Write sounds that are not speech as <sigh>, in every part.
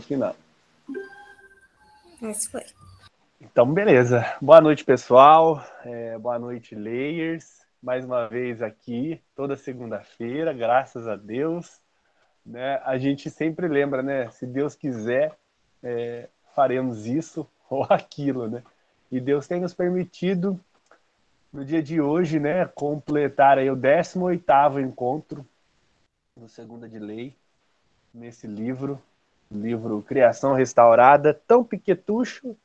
no final. Isso foi. Então, beleza. Boa noite, pessoal. É, boa noite, Layers. Mais uma vez aqui, toda segunda-feira, graças a Deus. Né? A gente sempre lembra, né? Se Deus quiser, é, faremos isso <laughs> ou aquilo, né? E Deus tem nos permitido, no dia de hoje, né, completar aí o 18º encontro do Segunda de Lei, nesse livro, livro Criação Restaurada, tão piquetucho,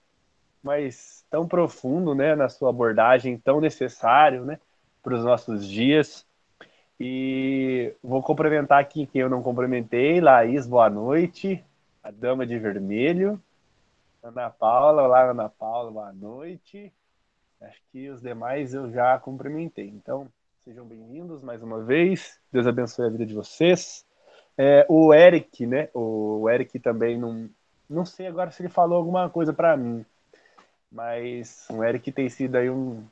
mas tão profundo, né, na sua abordagem, tão necessário, né, para os nossos dias. E vou cumprimentar aqui quem eu não cumprimentei, Laís, boa noite, a Dama de Vermelho, Ana Paula, olá Ana Paula, boa noite. Acho que os demais eu já cumprimentei. Então, sejam bem-vindos mais uma vez. Deus abençoe a vida de vocês. É, o Eric, né? O Eric também não, não sei agora se ele falou alguma coisa para mim, mas o Eric tem sido aí um,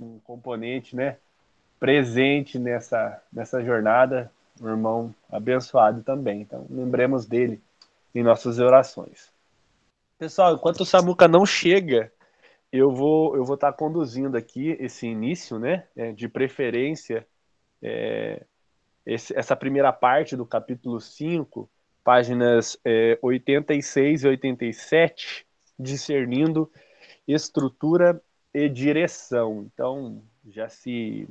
um componente, né? Presente nessa, nessa jornada, um irmão abençoado também. Então, lembremos dele em nossas orações. Pessoal, enquanto o Samuca não chega, eu vou eu vou estar tá conduzindo aqui esse início, né? É, de preferência, é, esse, essa primeira parte do capítulo 5, páginas é, 86 e 87, discernindo estrutura e direção. Então, já se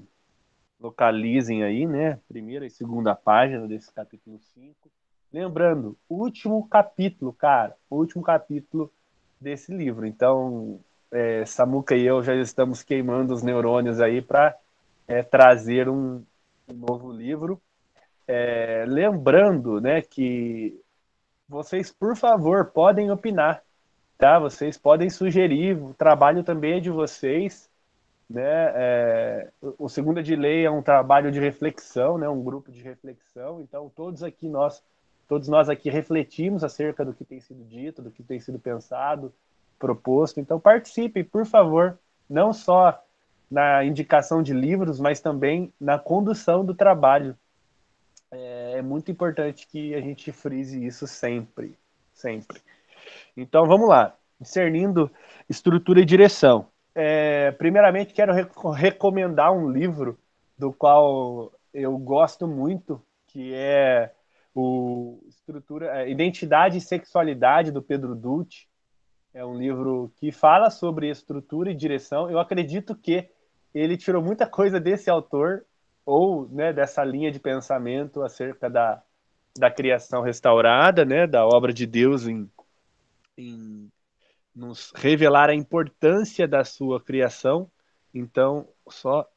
localizem aí, né? Primeira e segunda página desse capítulo 5. Lembrando, último capítulo, cara, último capítulo desse livro. Então, é, Samuca e eu já estamos queimando os neurônios aí para é, trazer um, um novo livro. É, lembrando, né, que vocês, por favor, podem opinar, tá? Vocês podem sugerir, o trabalho também é de vocês, né? É, o Segunda de Lei é um trabalho de reflexão, né? Um grupo de reflexão. Então, todos aqui nós, todos nós aqui refletimos acerca do que tem sido dito, do que tem sido pensado, proposto. Então, participem, por favor, não só na indicação de livros, mas também na condução do trabalho. É, é muito importante que a gente frise isso sempre, sempre. Então, vamos lá. Discernindo estrutura e direção. É, primeiramente, quero recomendar um livro do qual eu gosto muito, que é o estrutura, é, Identidade e Sexualidade do Pedro Dutti. É um livro que fala sobre estrutura e direção. Eu acredito que ele tirou muita coisa desse autor ou né, dessa linha de pensamento acerca da, da criação restaurada, né, da obra de Deus em, em nos revelar a importância da sua criação. Então, só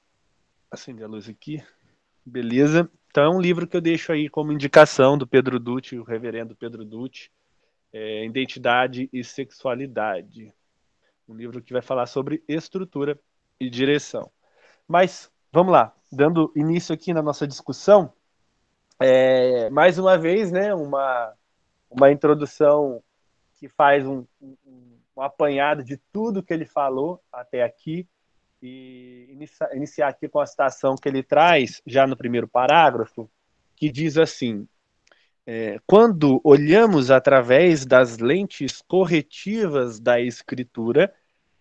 acender a luz aqui. Beleza. Então, é um livro que eu deixo aí como indicação do Pedro Dutti, o reverendo Pedro Dutti, é, Identidade e Sexualidade. Um livro que vai falar sobre estrutura e direção. Mas, vamos lá, dando início aqui na nossa discussão, é, mais uma vez, né, uma, uma introdução que faz um, um, um apanhado de tudo que ele falou até aqui e inicia, iniciar aqui com a citação que ele traz já no primeiro parágrafo, que diz assim: é, quando olhamos através das lentes corretivas da escritura,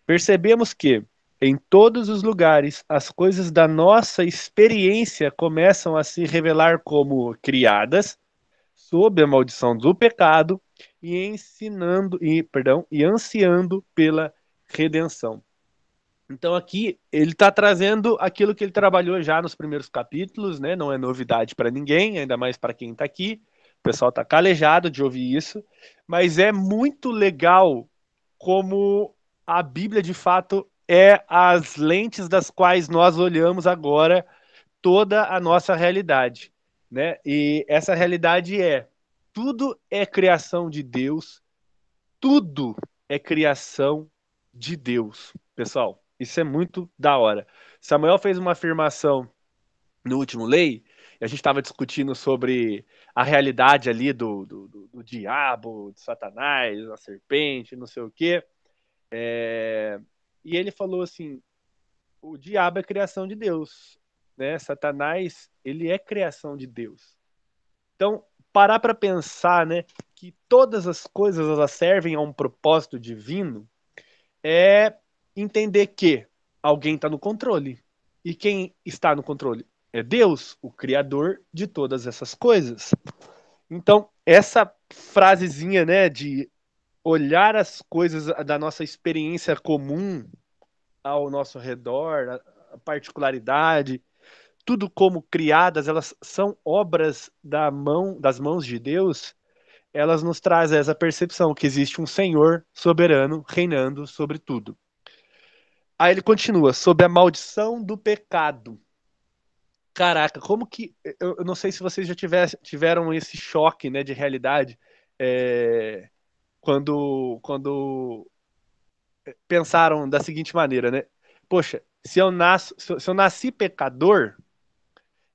percebemos que em todos os lugares as coisas da nossa experiência começam a se revelar como criadas sob a maldição do pecado e ensinando e perdão e ansiando pela redenção. Então aqui ele está trazendo aquilo que ele trabalhou já nos primeiros capítulos, né? Não é novidade para ninguém, ainda mais para quem está aqui. O pessoal está calejado de ouvir isso, mas é muito legal como a Bíblia de fato é as lentes das quais nós olhamos agora toda a nossa realidade, né? E essa realidade é tudo é criação de Deus, tudo é criação de Deus. Pessoal, isso é muito da hora. Samuel fez uma afirmação no último lei, e a gente estava discutindo sobre a realidade ali do, do, do, do diabo, de Satanás, a serpente, não sei o quê. É... E ele falou assim: o diabo é criação de Deus, né? Satanás, ele é criação de Deus. Então, parar para pensar, né, que todas as coisas elas servem a um propósito divino, é entender que alguém está no controle. E quem está no controle? É Deus, o criador de todas essas coisas. Então, essa frasezinha, né, de olhar as coisas da nossa experiência comum ao nosso redor, a particularidade, tudo como criadas, elas são obras da mão, das mãos de Deus, elas nos trazem essa percepção que existe um Senhor soberano reinando sobre tudo. Aí ele continua, sobre a maldição do pecado. Caraca, como que. Eu, eu não sei se vocês já tiver, tiveram esse choque né, de realidade é, quando, quando pensaram da seguinte maneira, né? Poxa, se eu, nasço, se eu nasci pecador,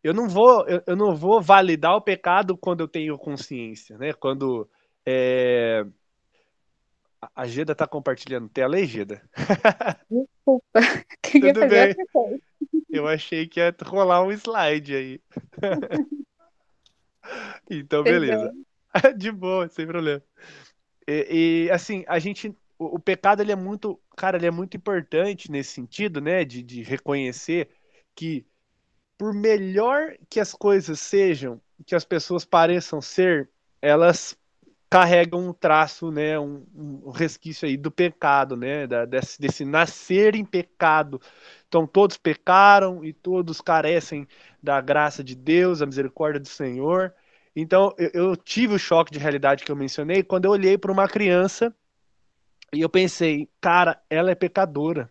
eu não vou eu, eu, não vou validar o pecado quando eu tenho consciência, né? Quando é... a Geda está compartilhando tela aí, Geda. Desculpa. <laughs> Tudo bem. Eu achei que ia rolar um slide aí. <laughs> então, beleza. <laughs> De boa, sem problema. E, e, assim, a gente, o, o, pecado ele é muito, cara, ele é muito importante nesse sentido, né, de, de reconhecer que por melhor que as coisas sejam, que as pessoas pareçam ser, elas carregam um traço, né, um, um resquício aí do pecado, né, da, desse, desse nascer em pecado. Então todos pecaram e todos carecem da graça de Deus, da misericórdia do Senhor. Então eu, eu tive o choque de realidade que eu mencionei quando eu olhei para uma criança e eu pensei, cara, ela é pecadora,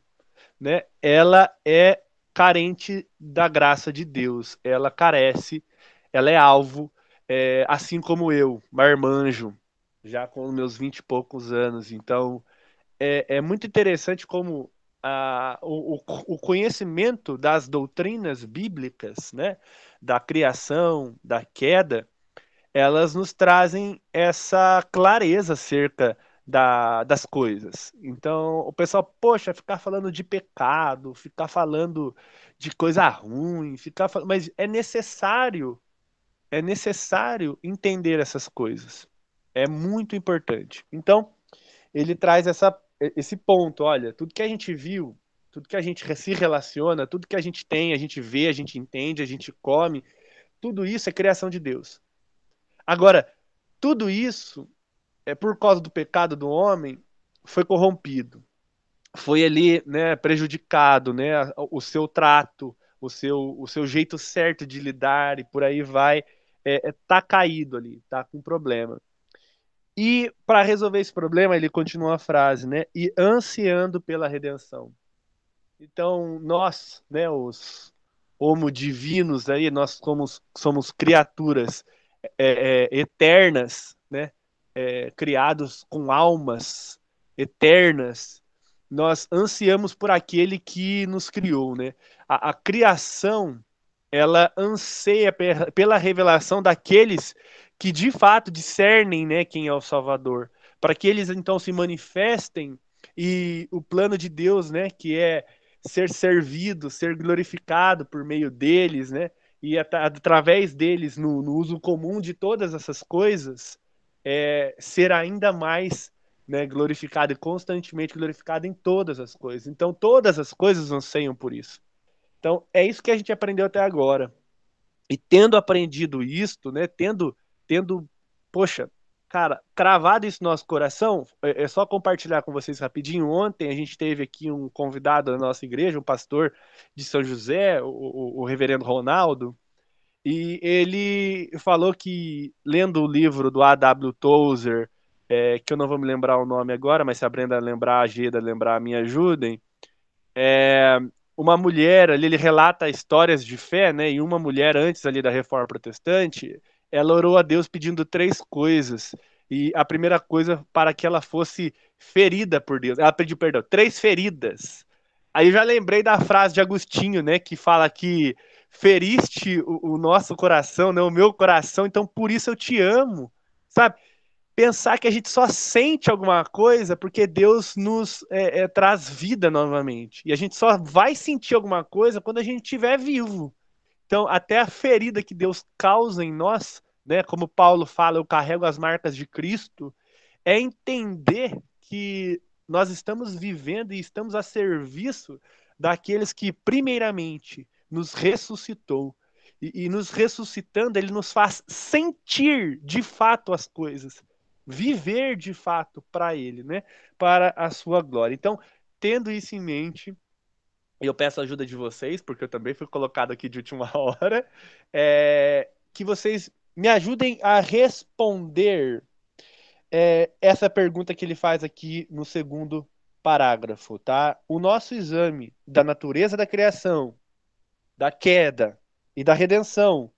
né? Ela é carente da graça de Deus. Ela carece, ela é alvo, é, assim como eu, marmanjo, já com meus vinte e poucos anos. Então, é, é muito interessante como a, o, o conhecimento das doutrinas bíblicas, né, da criação, da queda, elas nos trazem essa clareza acerca da, das coisas. Então, o pessoal, poxa, ficar falando de pecado, ficar falando de coisa ruim, ficar falando, mas é necessário, é necessário entender essas coisas. É muito importante. Então, ele traz essa, esse ponto, olha, tudo que a gente viu, tudo que a gente se relaciona, tudo que a gente tem, a gente vê, a gente entende, a gente come, tudo isso é criação de Deus. Agora, tudo isso é por causa do pecado do homem, foi corrompido. Foi ali, né, prejudicado, né, o seu trato, o seu, o seu jeito certo de lidar e por aí vai, é, é tá caído ali, tá com problema. E para resolver esse problema, ele continua a frase, né? E ansiando pela redenção. Então, nós, né, os homo divinos aí, nós somos, somos criaturas é, é, eternas, né? é, criados com almas eternas, nós ansiamos por aquele que nos criou, né? A, a criação, ela anseia pela revelação daqueles que de fato discernem, né, quem é o Salvador, para que eles então se manifestem e o plano de Deus, né, que é ser servido, ser glorificado por meio deles, né, e at através deles no, no uso comum de todas essas coisas, é, ser ainda mais né, glorificado e constantemente glorificado em todas as coisas. Então, todas as coisas anseiam por isso. Então, é isso que a gente aprendeu até agora. E tendo aprendido isto, né, tendo, tendo, poxa, cara, cravado isso no nosso coração, é, é só compartilhar com vocês rapidinho. Ontem a gente teve aqui um convidado da nossa igreja, um pastor de São José, o, o, o reverendo Ronaldo, e ele falou que, lendo o livro do A.W. Tozer, é, que eu não vou me lembrar o nome agora, mas se a Brenda lembrar, a Geda lembrar, me ajudem. É, uma mulher, ali ele relata histórias de fé, né? E uma mulher, antes ali da reforma protestante, ela orou a Deus pedindo três coisas. E a primeira coisa, para que ela fosse ferida por Deus. Ela pediu perdão, três feridas. Aí já lembrei da frase de Agostinho, né? Que fala que feriste o, o, nosso coração, né? o meu coração, então por isso eu te amo, sabe? Pensar que a gente só sente alguma coisa porque Deus nos é, é, traz vida novamente. E a gente só vai sentir alguma coisa quando a gente estiver vivo. Então, até a ferida que Deus causa em nós, né? Como Paulo fala, eu carrego as marcas de Cristo, é entender que nós estamos vivendo e estamos a serviço daqueles que, primeiramente, nos ressuscitou. E, e, nos ressuscitando, ele nos faz sentir de fato as coisas, viver de fato para ele, né? Para a sua glória. Então, tendo isso em mente, eu peço a ajuda de vocês, porque eu também fui colocado aqui de última <laughs> hora, é, que vocês me ajudem a responder é, essa pergunta que ele faz aqui no segundo parágrafo, tá? O nosso exame da natureza da criação, da queda e da redenção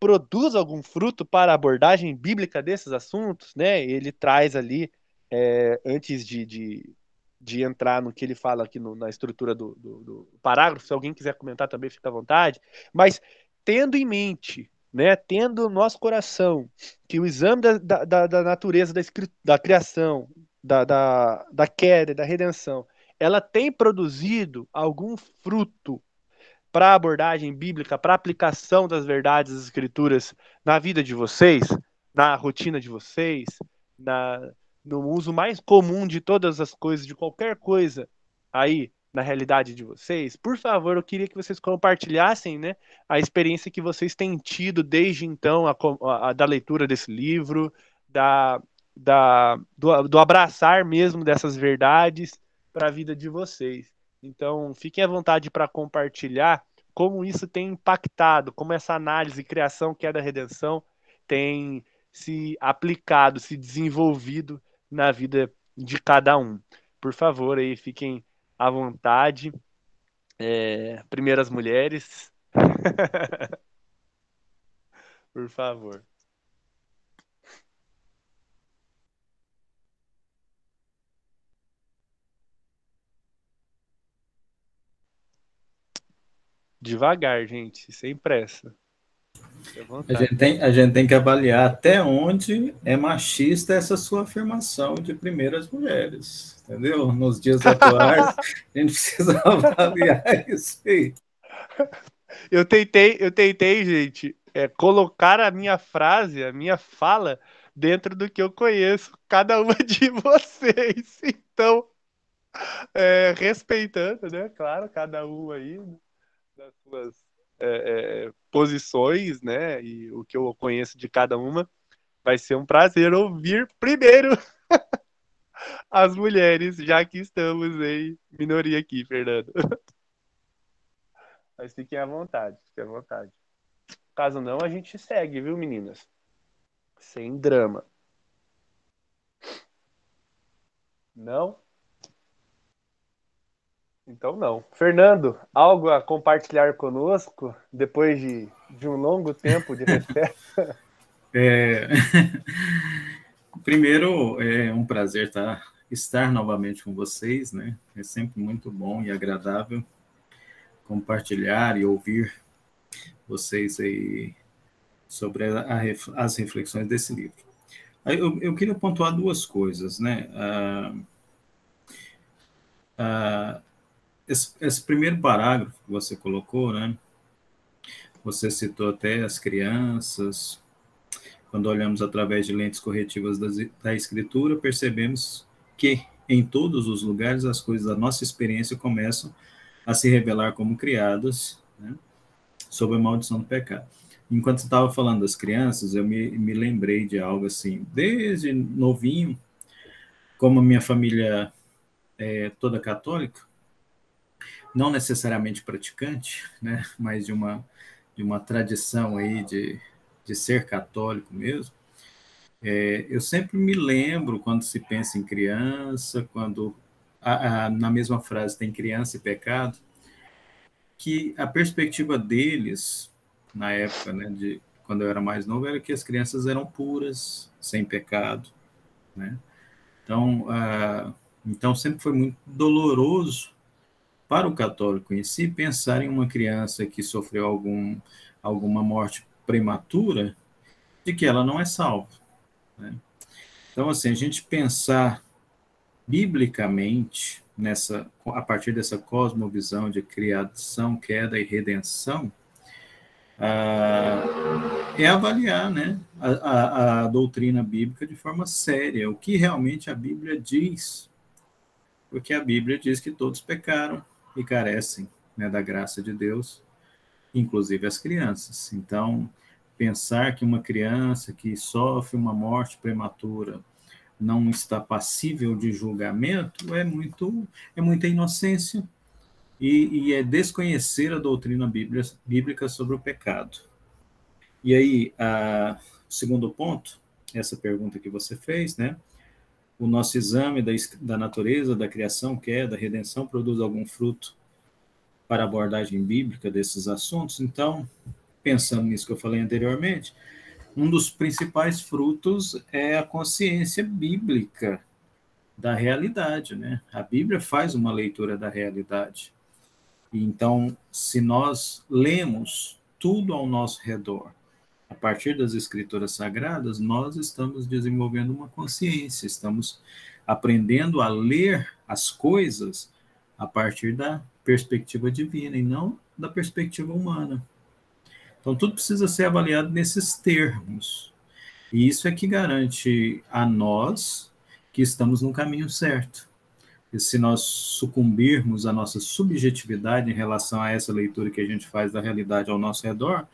produz algum fruto para a abordagem bíblica desses assuntos, né? Ele traz ali, é, antes de, de, de, entrar no que ele fala aqui no, na estrutura do, do, do parágrafo, se alguém quiser comentar também, fica à vontade, mas tendo em mente né, tendo no nosso coração que o exame da, da, da natureza da, da criação, da, da, da queda, da redenção, ela tem produzido algum fruto para a abordagem bíblica, para a aplicação das verdades das escrituras na vida de vocês, na rotina de vocês, na, no uso mais comum de todas as coisas, de qualquer coisa aí na realidade de vocês, por favor, eu queria que vocês compartilhassem né, a experiência que vocês têm tido desde então, a, a, a da leitura desse livro, da, da, do, do abraçar mesmo dessas verdades para a vida de vocês. Então, fiquem à vontade para compartilhar como isso tem impactado, como essa análise, criação, que é da redenção, tem se aplicado, se desenvolvido na vida de cada um. Por favor, aí fiquem à vontade. É, primeiras mulheres. <laughs> Por favor. Devagar, gente, sem pressa. A gente, tem, a gente tem que avaliar até onde é machista essa sua afirmação de primeiras mulheres, entendeu? Nos dias atuais, <laughs> a gente precisa <laughs> avaliar isso aí. Eu tentei, eu tentei, gente, é, colocar a minha frase, a minha fala, dentro do que eu conheço cada uma <laughs> de vocês. Então, é, respeitando, né? Claro, cada um aí das suas é, é, posições, né? E o que eu conheço de cada uma, vai ser um prazer ouvir primeiro <laughs> as mulheres, já que estamos em minoria aqui, Fernando. Mas fiquem à vontade, fiquem à vontade. Caso não, a gente segue, viu, meninas? Sem drama. Não? Então não. Fernando, algo a compartilhar conosco depois de, de um longo tempo de <laughs> recesso? É... <laughs> Primeiro, é um prazer estar, estar novamente com vocês, né? É sempre muito bom e agradável compartilhar e ouvir vocês aí sobre a, as reflexões desse livro. Eu, eu, queria pontuar duas coisas, né? Ah, ah, esse, esse, primeiro parágrafo que você colocou, né? Você citou até as crianças. Quando olhamos através de lentes corretivas da, da escritura, percebemos que em todos os lugares as coisas da nossa experiência começam a se revelar como criadas, né? sob a maldição do pecado. Enquanto estava falando das crianças, eu me, me lembrei de algo assim, desde novinho, como a minha família é toda católica, não necessariamente praticante, né, mas de uma, de uma tradição aí de, de ser católico mesmo, é, eu sempre me lembro quando se pensa em criança, quando a, a, na mesma frase tem criança e pecado, que a perspectiva deles, na época, né, de quando eu era mais novo, era que as crianças eram puras, sem pecado, né? Então, uh, então sempre foi muito doloroso para o católico em si, pensar em uma criança que sofreu algum, alguma morte prematura, de que ela não é salva. Né? Então, assim, a gente pensar biblicamente nessa, a partir dessa cosmovisão de criação, queda e redenção, ah, é avaliar né, a, a, a, doutrina bíblica de forma séria, o que realmente a Bíblia diz. Porque a Bíblia diz que todos pecaram e carecem né, da graça de Deus, inclusive as crianças. Então, pensar que uma criança que sofre uma morte prematura não está passível de julgamento é muito é muita inocência e, e é desconhecer a doutrina bíblica, bíblica sobre o pecado. E aí, a, o segundo ponto, essa pergunta que você fez, né? O nosso exame da, da natureza, da criação, que é redenção, produz algum fruto para a abordagem bíblica desses assuntos? Então, pensando nisso que eu falei anteriormente, um dos principais frutos é a consciência bíblica da realidade, né? A Bíblia faz uma leitura da realidade. Então, se nós lemos tudo ao nosso redor, a partir das escrituras sagradas, nós estamos desenvolvendo uma consciência, estamos aprendendo a ler as coisas a partir da perspectiva divina e não da perspectiva humana. Então, tudo precisa ser avaliado nesses termos. E isso é que garante a nós que estamos no caminho certo. E se nós sucumbirmos à nossa subjetividade em relação a essa leitura que a gente faz da realidade ao nosso redor,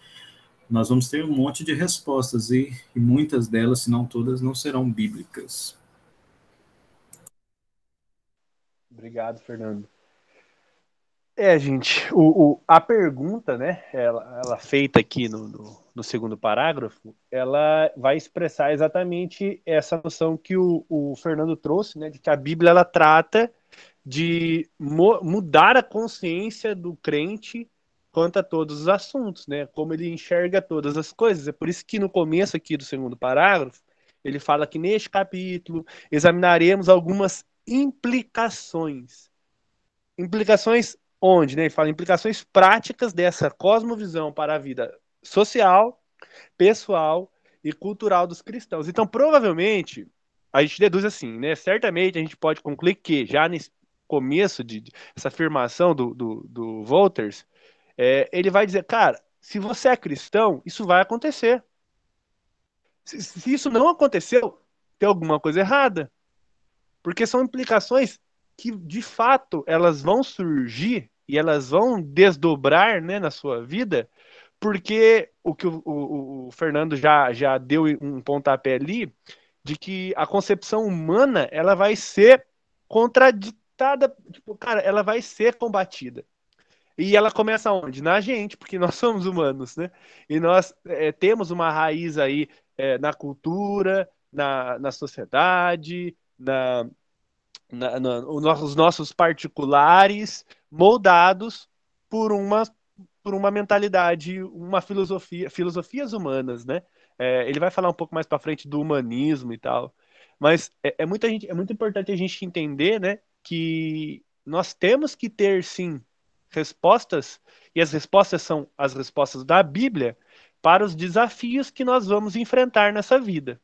nós vamos ter um monte de respostas e, e muitas delas, se não todas, não serão bíblicas. Obrigado, Fernando. É, gente, o, o, a pergunta, né, ela, ela feita aqui no, no, no, segundo parágrafo, ela vai expressar exatamente essa noção que o, o Fernando trouxe, né, de que a Bíblia ela trata de mo, mudar a consciência do crente quanto a todos os assuntos, né, como ele enxerga todas as coisas. É por isso que no começo aqui do segundo parágrafo, ele fala que neste capítulo examinaremos algumas implicações. Implicações onde né, ele fala implicações práticas dessa cosmovisão para a vida social, pessoal e cultural dos cristãos. Então, provavelmente, a gente deduz assim, né? Certamente a gente pode concluir que, já nesse começo de, de essa afirmação do, do, do Wolters, é, ele vai dizer, cara, se você é cristão, isso vai acontecer. Se, se isso não aconteceu, tem alguma coisa errada. Porque são implicações que de fato elas vão surgir e elas vão desdobrar né, na sua vida, porque o que o, o, o, Fernando já, já deu um pontapé ali, de que a concepção humana ela vai ser contraditada, tipo, cara, ela vai ser combatida. E ela começa onde? Na gente, porque <laughs> nós somos humanos, né? E nós é, temos uma raiz aí é, na cultura, na, na sociedade, na, na, na, os nossos particulares moldados por uma por uma mentalidade, uma filosofia, filosofias humanas, né? É, ele vai falar um pouco mais para frente do humanismo e tal, mas é, é, muita gente, é muito importante a gente entender, né, que nós temos que ter sim respostas e as respostas são as respostas da Bíblia para os desafios que nós vamos enfrentar nessa vida.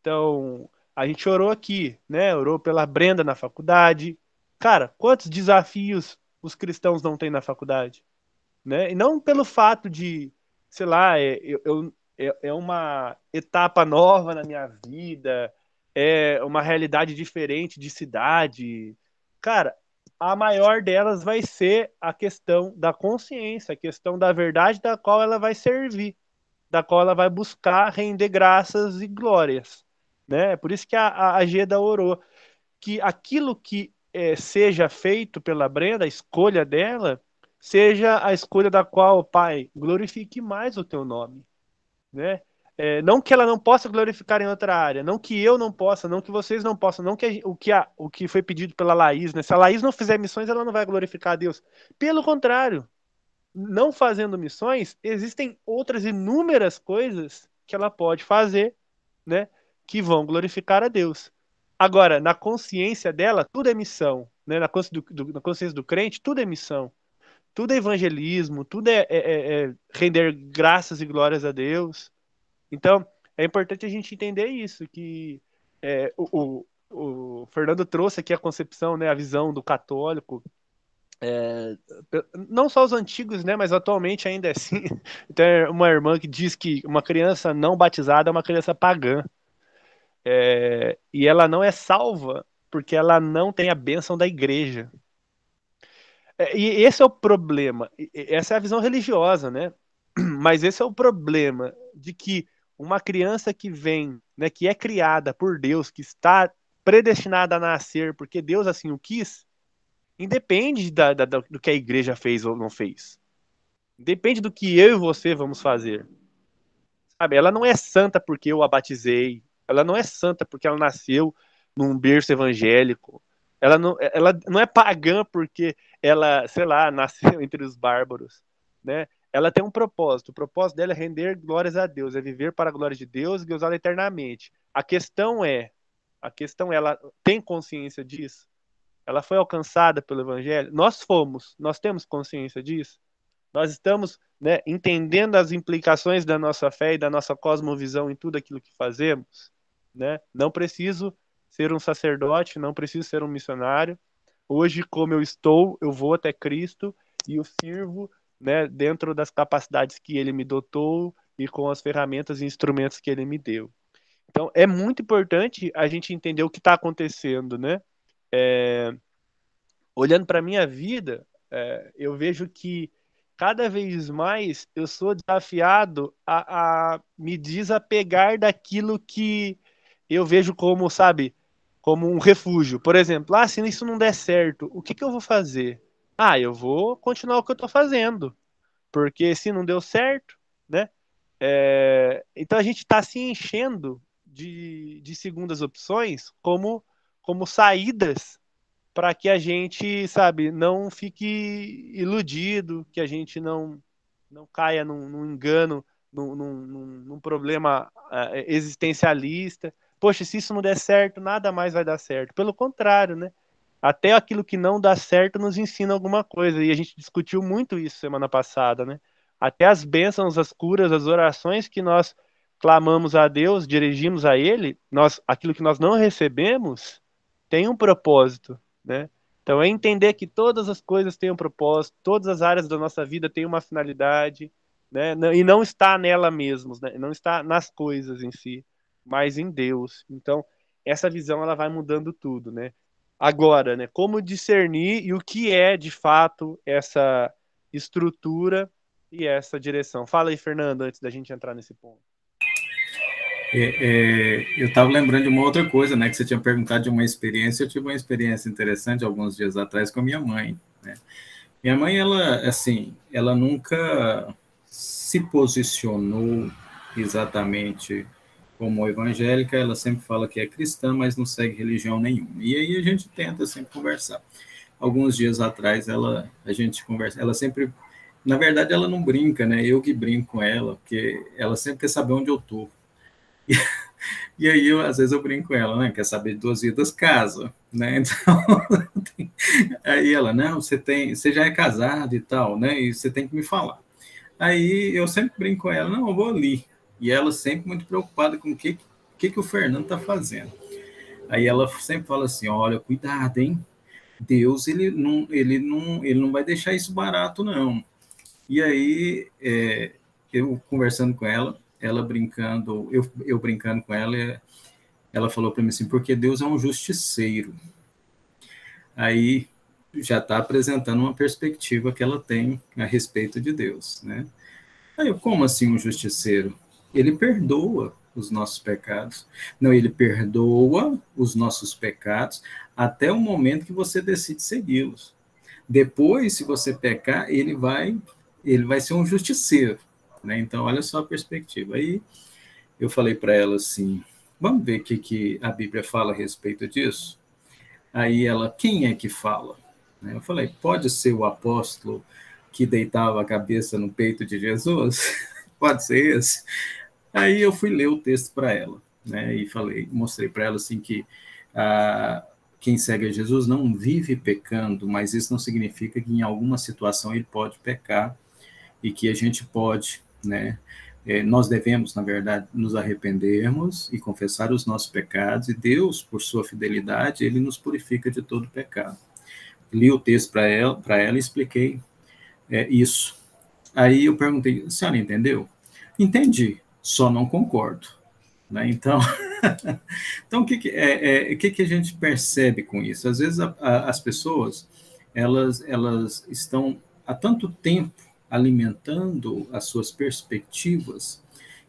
Então, a gente orou aqui, né? Orou pela Brenda na faculdade. Cara, quantos desafios os cristãos não têm na faculdade? Né? E não pelo fato de, sei lá, é, eu, é, é uma etapa nova na minha vida, é uma realidade diferente de cidade. Cara, a maior delas vai ser a questão da consciência, a questão da verdade da qual ela vai servir, da qual ela vai buscar render graças e glórias. Né? É por isso que a, a, Geda orou que aquilo que é, seja feito pela Brenda, a escolha dela, seja a escolha da qual, Pai, glorifique mais o teu nome. Né? É, não que ela não possa glorificar em outra área, não que eu não possa, não que vocês não possam, não que a, o, que a, o que foi pedido pela Laís, né? Se a Laís não fizer missões, ela não vai glorificar a Deus. Pelo contrário, não fazendo missões, existem outras inúmeras coisas que ela pode fazer, né? que vão glorificar a Deus. Agora, na consciência dela, tudo é missão. Né? Na, consciência do, do, na consciência do crente, tudo é missão. Tudo é evangelismo, tudo é, é, é, é render graças e glórias a Deus. Então, é importante a gente entender isso, que é, o, o, o, Fernando trouxe aqui a concepção, né, a visão do católico, é, não só os antigos, né, mas atualmente ainda é assim. <laughs> Tem uma irmã que diz que uma criança não batizada é uma criança pagã. É, e ela não é salva porque ela não tem a bênção da igreja. É, e esse é o problema. Essa é a visão religiosa, né? <clears throat> Mas esse é o problema de que uma criança que vem, né, que é criada por Deus, que está predestinada a nascer porque Deus assim o quis, independe da, da, do que a igreja fez ou não fez. Depende do que eu e você vamos fazer. Sabe? Ela não é santa porque eu a batizei. Ela não é santa porque ela nasceu num berço evangélico. Ela não, ela não é pagã porque ela, sei lá, <laughs> nasceu entre os bárbaros, né? Ela tem um propósito. O propósito dela é render glórias a Deus, é viver para a glória de Deus e gozá-la eternamente. A questão é, a questão é, ela tem consciência disso? ela foi alcançada pelo Evangelho, nós fomos, nós temos consciência disso. Nós estamos né, entendendo as implicações da nossa fé e da nossa cosmovisão em tudo aquilo que fazemos. Né? Não preciso ser um sacerdote, não preciso ser um missionário. Hoje, como eu estou, eu vou até Cristo e o sirvo né, dentro das capacidades que Ele me dotou e com as ferramentas e instrumentos que Ele me deu. Então, é muito importante a gente entender o que está acontecendo, né? é, olhando para a minha vida, é, eu vejo que cada vez mais eu sou desafiado a, a, me desapegar daquilo que eu vejo como, sabe, como um refúgio. Por exemplo, ah, se isso não der certo, o que, que eu vou fazer? Ah, eu vou continuar o que eu estou fazendo, porque se não deu certo, né? É, então a gente está se enchendo de, de segundas opções como como saídas para que a gente, sabe, não fique iludido, que a gente não, não caia num, num engano, num, num, num problema uh, existencialista. Poxa, se isso não der certo, nada mais vai dar certo. Pelo contrário, né? Até aquilo que não dá certo nos ensina alguma coisa. E a gente discutiu muito isso semana passada, né? Até as bênçãos, as curas, as orações que nós clamamos a Deus, dirigimos a Ele, nós, aquilo que nós não recebemos, tem um propósito, né? Então é entender que todas as coisas têm um propósito, todas as áreas da nossa vida têm uma finalidade, né? E não está nela mesmo, né? Não está nas coisas em si, mas em Deus. Então essa visão ela vai mudando tudo, né? Agora, né? Como discernir e o que é de fato essa estrutura e essa direção? Fala aí, Fernando, antes da gente entrar nesse ponto. É, é, eu estava lembrando de uma outra coisa, né? Que você tinha perguntado de uma experiência. Eu tive uma experiência interessante alguns dias atrás com a minha mãe. Né? Minha mãe, ela, assim, ela nunca se posicionou exatamente como evangélica. Ela sempre fala que é cristã, mas não segue religião nenhuma. E aí a gente tenta sempre conversar. Alguns dias atrás, ela, a gente conversa. Ela sempre, na verdade, ela não brinca, né? Eu que brinco com ela, porque ela sempre quer saber onde eu tô. E, <laughs> e aí, eu, às vezes, eu brinco com ela, né? Quer saber de duas vidas, casa, né? <laughs> Então, aí ela, não, você tem, você já é casado e tal, né? E você tem que me falar. Aí eu sempre brinco com ela, não, eu vou ali. E ela sempre muito preocupada com o que, que, que o Fernando tá fazendo. Aí ela sempre fala assim, olha, cuidado, hein? Deus, ele não, ele não, ele não vai deixar isso barato, não. E aí, é, eu conversando com ela, ela brincando, eu, eu brincando com ela, ela falou para mim assim, porque Deus é um justiceiro. Aí já está apresentando uma perspectiva que ela tem a respeito de Deus, né? Aí eu, como assim um justiceiro? Ele perdoa os nossos pecados. Não, ele perdoa os nossos pecados até o momento que você decide segui-los. Depois, se você pecar, ele vai ele vai ser um justiceiro. Né? Então, olha só a perspectiva. Aí eu falei para ela assim: vamos ver o que, que a Bíblia fala a respeito disso? Aí ela, quem é que fala? Né? Eu falei: pode ser o apóstolo que deitava a cabeça no peito de Jesus? <laughs> pode ser esse? Aí eu fui ler o texto para ela, né? E falei, mostrei para ela assim que ah, quem segue a Jesus não vive pecando, mas isso não significa que em alguma situação ele pode pecar e que a gente pode né? É, nós devemos, na verdade, nos arrependermos e confessar os nossos pecados, e Deus, por sua fidelidade, ele nos purifica de todo pecado. li o texto para ela, para ela e expliquei é, isso. Aí eu perguntei, a senhora entendeu? Entendi, só não concordo. Né? Então, <laughs> então o, que, que, é, é, que, que a gente percebe com isso? Às vezes a, a, as pessoas elas, elas estão há tanto tempo alimentando as suas perspectivas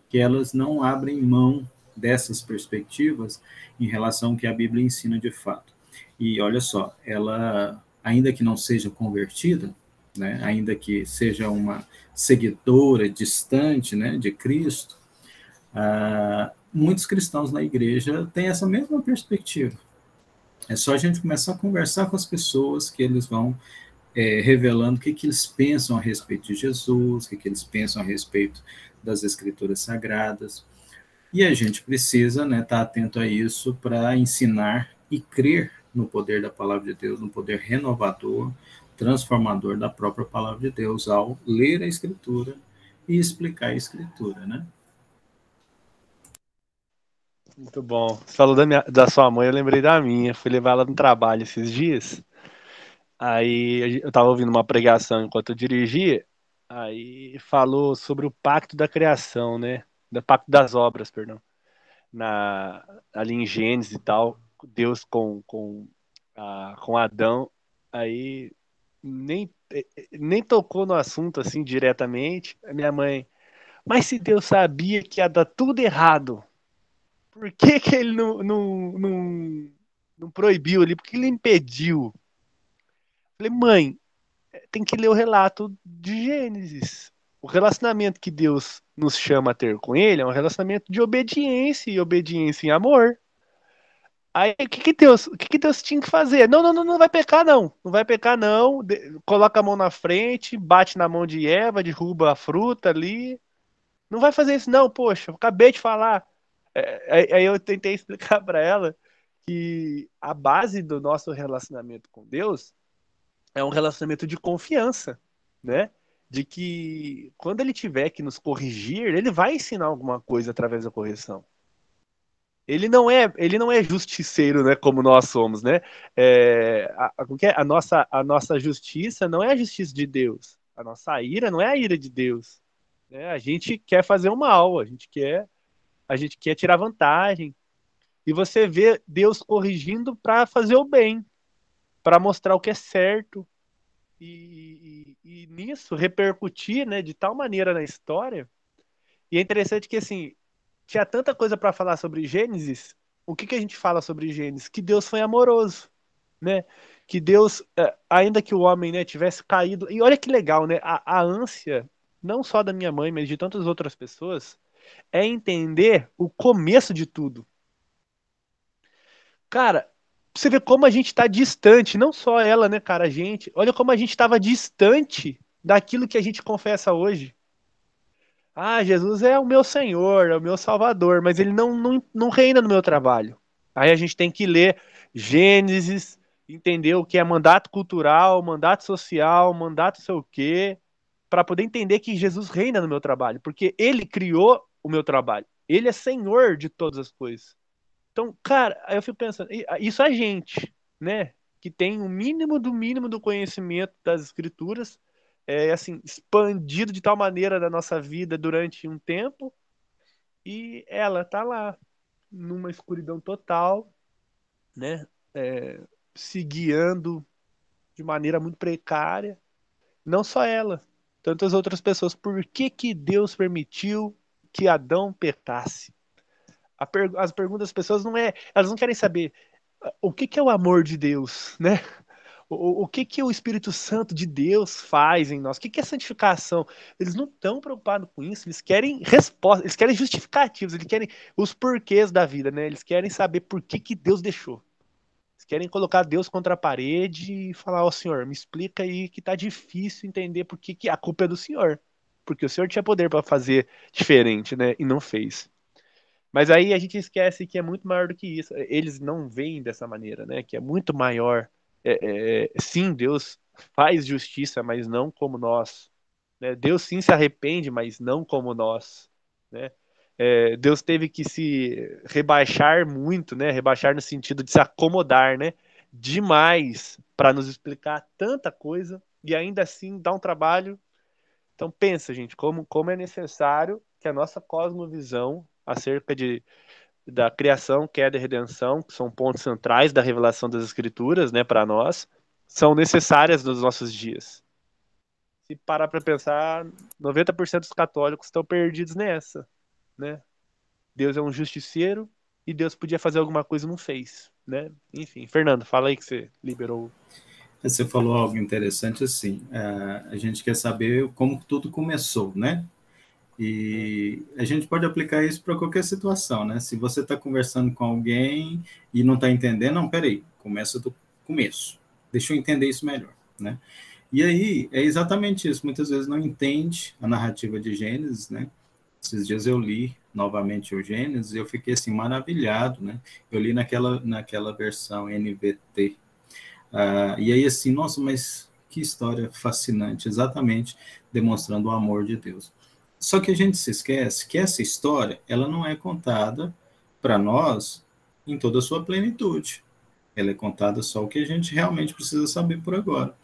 que elas não abrem mão dessas perspectivas em relação ao que a Bíblia ensina de fato. E olha só, ela, ainda que não seja convertida, né, ainda que seja uma seguidora distante né, de Cristo, ah, muitos cristãos na igreja têm essa mesma perspectiva. É só a gente começar a conversar com as pessoas que eles vão é, revelando o que, que eles pensam a respeito de Jesus, o que, que eles pensam a respeito das escrituras sagradas. E a gente precisa estar né, tá atento a isso para ensinar e crer no poder da palavra de Deus, no poder renovador, transformador da própria palavra de Deus, ao ler a escritura e explicar a escritura, né? Muito bom. Você falou da, minha, da sua mãe, eu lembrei da minha. Fui levar ela no trabalho esses dias. Aí eu estava ouvindo uma pregação enquanto eu dirigia. Aí falou sobre o pacto da criação, né? Do pacto das obras, perdão. Na, ali em Gênesis e tal. Deus com, com, a, com Adão. Aí nem, nem tocou no assunto assim diretamente. A minha mãe. Mas se Deus sabia que ia dar tudo errado, por que, que ele não, não, não, não proibiu ali? Por que ele impediu? Falei, mãe, tem que ler o relato de Gênesis. O relacionamento que Deus nos chama a ter com ele é um relacionamento de obediência e obediência em amor. Aí o que, que Deus, o que, que Deus tinha que fazer? Não, não, não, não vai pecar não, não vai pecar não. De, coloca a mão na frente, bate na mão de Eva, derruba a fruta ali. Não vai fazer isso não, poxa. Acabei de falar. É, aí eu tentei <laughs> explicar para ela que a base do nosso relacionamento com Deus é um relacionamento de confiança, né? De que quando ele tiver que nos corrigir, ele vai ensinar alguma coisa através da correção. Ele não é, ele não é justiceiro, né, como nós somos, né? É, a, a, é? a, nossa, a nossa justiça não é a justiça de Deus. A nossa ira não é a ira de Deus. Né? A gente quer fazer o mal, a gente quer a gente quer tirar vantagem. E você vê Deus corrigindo para fazer o bem, para mostrar o que é certo. E, e, e, nisso repercutir né, de tal maneira na história. E é interessante que assim, tinha tanta coisa para falar sobre Gênesis. O que, que a gente fala sobre Gênesis? Que Deus foi amoroso, né? Que Deus, é, ainda que o homem né, tivesse caído. E olha que legal, né? A, a ânsia, não só da minha mãe, mas de tantas outras pessoas, é entender o começo de tudo. Cara, você vê como a gente está distante, não só ela, né, cara, a gente. Olha como a gente estava distante daquilo que a gente confessa hoje. Ah, Jesus é o meu Senhor, é o meu Salvador, mas ele não, não, não reina no meu trabalho. Aí a gente tem que ler Gênesis, entender o que é mandato cultural, mandato social, mandato sei o quê, para poder entender que Jesus reina no meu trabalho, porque ele criou o meu trabalho. Ele é senhor de todas as coisas. Então, cara, aí eu fico pensando, isso é gente, né? Que tem o mínimo do mínimo do conhecimento das escrituras, é assim, expandido de tal maneira da nossa vida durante um tempo, e ela tá lá, numa escuridão total, né? É, se guiando de maneira muito precária. Não só ela, tantas outras pessoas. Por que, que Deus permitiu que Adão pecasse. Per as perguntas das pessoas não é, elas não querem saber ah, o que, que é o amor de Deus, <laughs> né? O, o que, que o Espírito Santo de Deus faz em nós? O que, que é santificação? Eles não estão preocupados com isso, eles querem respostas, eles querem justificativos, eles querem os porquês da vida, né? Eles querem saber por que, que Deus deixou. Eles querem colocar Deus contra a parede e falar, ó oh, Senhor, me explica aí que tá difícil entender por que, que a culpa é do Senhor porque o Senhor tinha poder para fazer diferente, né? E não fez. Mas aí a gente esquece que é muito maior do que isso. Eles não veem dessa maneira, né? Que é muito maior. É, é, sim, Deus faz justiça, mas não como nós. Né? Deus sim se arrepende, mas não como nós. Né? É, Deus teve que se rebaixar muito, né? Rebaixar no sentido de se acomodar, né? demais para nos explicar tanta coisa e ainda assim dá um trabalho. Então pensa, gente, como, como é necessário que a nossa cosmovisão acerca de, da criação, queda e redenção, que são pontos centrais da revelação das escrituras, né, para nós, são necessárias nos nossos dias. Se parar para pensar, 90% dos católicos estão perdidos nessa, né? Deus é um justiceiro e Deus podia fazer alguma coisa e não fez, né? Enfim, Fernando, fala aí que você liberou. Você falou algo interessante assim. É, a gente quer saber como tudo começou, né? E a gente pode aplicar isso para qualquer situação, né? Se você está conversando com alguém e não está entendendo, não, peraí, começa do começo. Deixa eu entender isso melhor, né? E aí é exatamente isso. Muitas vezes não entende a narrativa de Gênesis, né? Esses dias eu li novamente o Gênesis e eu fiquei assim maravilhado, né? Eu li naquela naquela versão NVT. Ah, e aí assim, nossa, mas que história fascinante, exatamente demonstrando o amor de Deus. Só que a gente se esquece que essa história, ela não é contada para nós em toda a sua plenitude. Ela é contada só o que a gente realmente precisa saber por agora.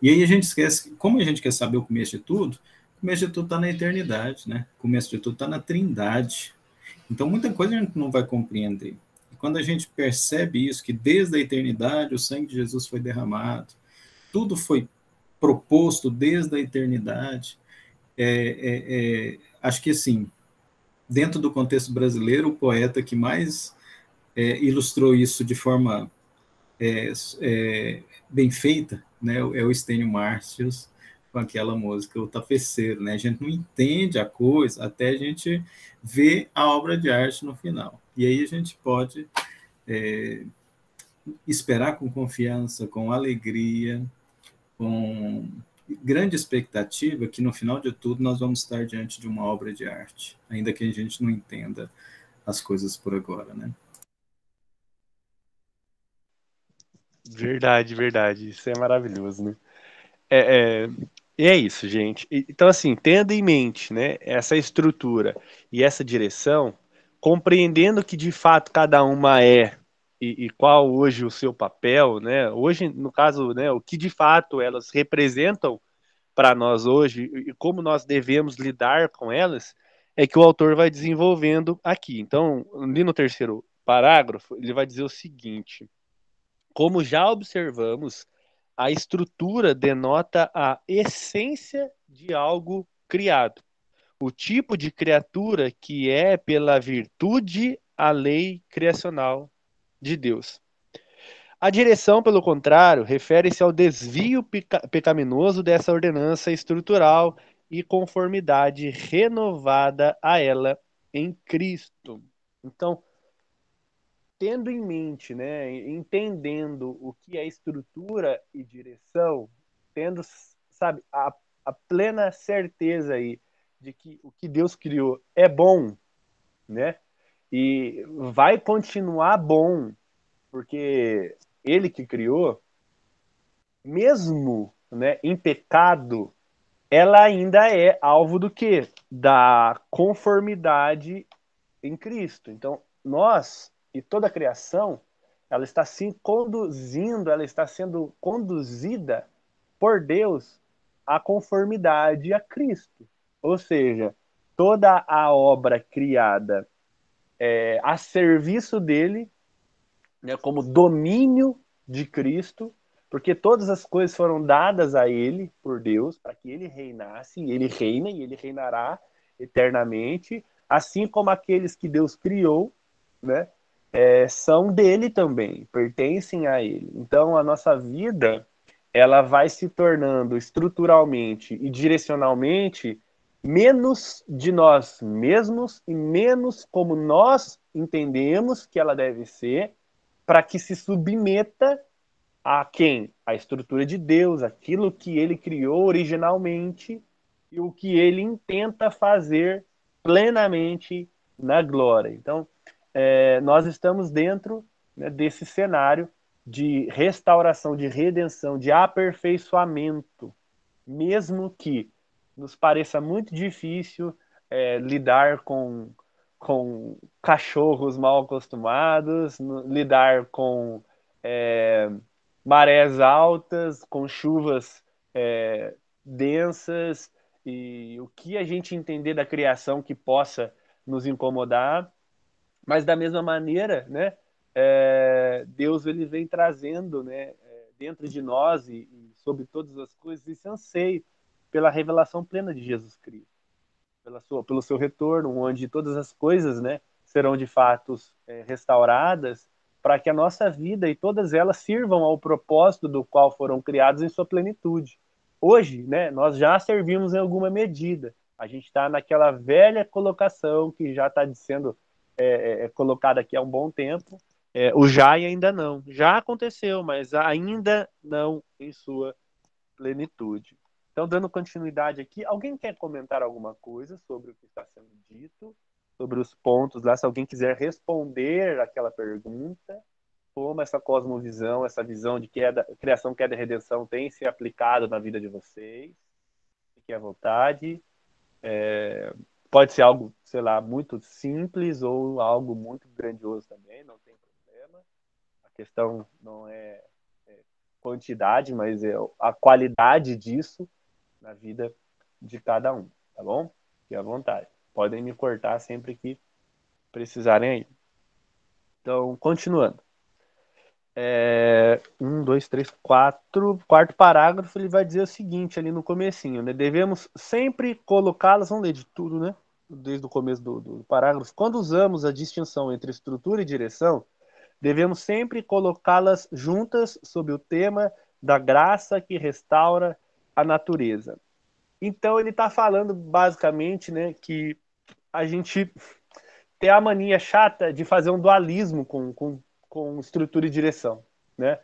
E aí a gente esquece, como a gente quer saber o começo de tudo, o começo de tudo está na eternidade, né? O começo de tudo está na trindade. Então, muita coisa a gente não vai compreender. Quando a gente percebe isso, que desde a eternidade o sangue de Jesus foi derramado, tudo foi proposto desde a eternidade, é, é, é, acho que assim, dentro do contexto brasileiro, o poeta que mais é, ilustrou isso de forma é, é, bem feita né, é o Estênio Márcios com aquela música, o Tapeceiro. Né? A gente não entende a coisa até a gente ver a obra de arte no final. E aí a gente pode esperar com confiança, com alegria, com grande expectativa que no final de tudo nós vamos estar diante de uma obra de arte, ainda que a gente não entenda as coisas por agora, né? Verdade, verdade. Isso é maravilhoso, né? É, é, e é isso, gente. Então, assim, tendo em mente né, essa estrutura e essa direção, compreendendo que de fato cada uma é e, e, qual hoje o seu papel, né? Hoje, no caso, né, o que de fato elas representam para nós hoje e como nós devemos lidar com elas, é que o autor vai desenvolvendo aqui. Então, ali no terceiro parágrafo, ele vai dizer o seguinte: como já observamos, a estrutura denota a essência de algo criado, o tipo de criatura que é pela virtude a lei criacional de Deus. A direção, pelo contrário, refere-se ao desvio pecaminoso dessa ordenança estrutural e conformidade renovada a ela em Cristo. Então, tendo em mente, né, entendendo o que é estrutura e direção, tendo, sabe, a, a plena certeza aí de que o que Deus criou é bom, né? E vai continuar bom, porque ele que criou, mesmo né, em pecado, ela ainda é alvo do que? Da conformidade em Cristo. Então, nós e toda a criação, ela está se conduzindo, ela está sendo conduzida por Deus à conformidade a Cristo. Ou seja, toda a obra criada é, a serviço dele, né, como domínio de Cristo, porque todas as coisas foram dadas a ele por Deus para que ele reinasse, e ele reina e ele reinará eternamente, assim como aqueles que Deus criou, né, é, são dele também, pertencem a ele. Então a nossa vida ela vai se tornando estruturalmente e direcionalmente menos de nós mesmos e menos como nós entendemos que ela deve ser, para que se submeta a quem? A estrutura de Deus, aquilo que ele criou originalmente e o que ele intenta fazer plenamente na glória. Então, é, nós estamos dentro né, desse cenário de restauração, de redenção, de aperfeiçoamento, mesmo que nos pareça muito difícil é, lidar com, com cachorros mal acostumados, no, lidar com é, marés altas, com chuvas é, densas, e o que a gente entender da criação que possa nos incomodar, mas da mesma maneira, né, é, Deus ele vem trazendo, né, é, dentro de nós e, e sobre todas as coisas esse anseio pela revelação plena de Jesus Cristo, pela sua, pelo seu retorno, onde todas as coisas, né, serão de fato é, restauradas para que a nossa vida e todas elas sirvam ao propósito do qual foram criadas em sua plenitude. Hoje, né, nós já servimos em alguma medida. A gente está naquela velha colocação que já está sendo é, é, é, colocada aqui há um bom tempo. É, o já e ainda não. Já aconteceu, mas ainda não em sua plenitude. Então, dando continuidade aqui, alguém quer comentar alguma coisa sobre o que está sendo dito? Sobre os pontos lá, se alguém quiser responder aquela pergunta, como essa cosmovisão, essa visão de queda, criação, queda e redenção tem se aplicado na vida de vocês. Fiquem à vontade. É, pode ser algo, sei lá, muito simples ou algo muito grandioso também, não tem problema. A questão não é, é quantidade, mas é a qualidade disso na vida de cada um, tá bom? Fiquem à vontade. Podem me cortar sempre que precisarem aí. Então, continuando. É, um, dois, três, quatro. Quarto parágrafo, ele vai dizer o seguinte ali no comecinho, né? Devemos sempre colocá-las, vamos ler de tudo, né? Desde o começo do, do parágrafo. Quando usamos a distinção entre estrutura e direção, devemos sempre colocá-las juntas sob o tema da graça que restaura a natureza. Então ele está falando basicamente, né, que a gente tem a mania chata de fazer um dualismo com, com com estrutura e direção, né?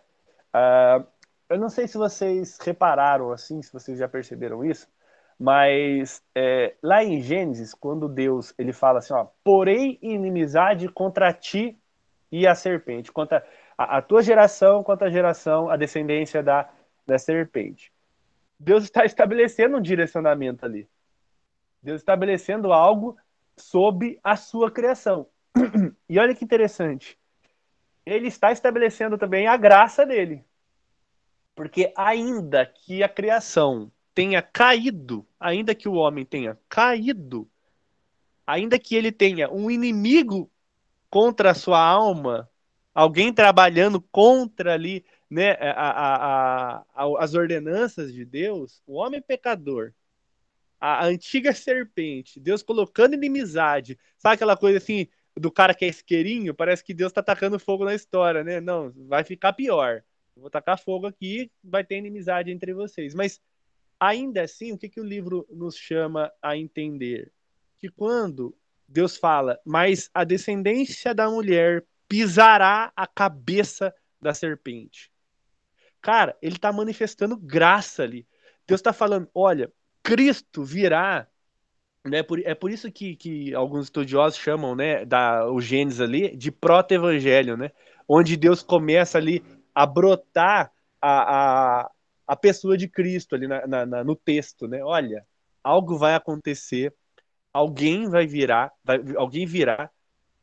Uh, eu não sei se vocês repararam assim, se vocês já perceberam isso, mas é, lá em Gênesis, quando Deus ele fala assim, ó, porém inimizade contra ti e a serpente, contra a, a tua geração, contra a geração, a descendência da, da serpente. Deus está estabelecendo um direcionamento ali. Deus estabelecendo algo sob a sua criação. <clears throat> E olha que interessante ele está estabelecendo também a graça dele. Porque ainda que a criação tenha caído, ainda que o homem tenha caído, ainda que ele tenha um inimigo contra a sua alma, alguém trabalhando contra ali né, a, a, a, as ordenanças de Deus, o homem pecador, a antiga serpente, Deus colocando inimizade, sabe aquela coisa assim, do cara que é isqueirinho, parece que Deus tá tacando fogo na história, né? Não, vai ficar pior. vou tacar fogo aqui, vai ter inimizade entre vocês. Mas ainda assim, o que, que o livro nos chama a entender? Que quando Deus fala, mas a descendência da mulher pisará a cabeça da serpente. Cara, ele está manifestando graça ali. Deus está falando, olha, Cristo virá né, por, é por isso que, que alguns estudiosos chamam né, da, o Gênesis ali de proto-evangelho, né? Onde Deus começa ali a brotar a, a, a pessoa de Cristo ali na, na, na, no texto, né? Olha, algo vai acontecer, alguém vai virar, vai, alguém virá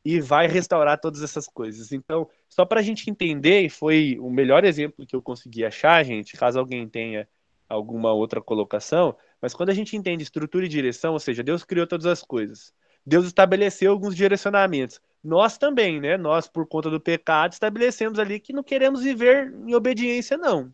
e vai restaurar todas essas coisas. Então, só para a gente entender, foi o melhor exemplo que eu consegui achar, gente, caso alguém tenha alguma outra colocação, mas quando a gente entende estrutura e direção, ou seja, Deus criou todas as coisas. Deus estabeleceu alguns direcionamentos. Nós também, né? Nós, por conta do pecado, estabelecemos ali que não queremos viver em obediência, não.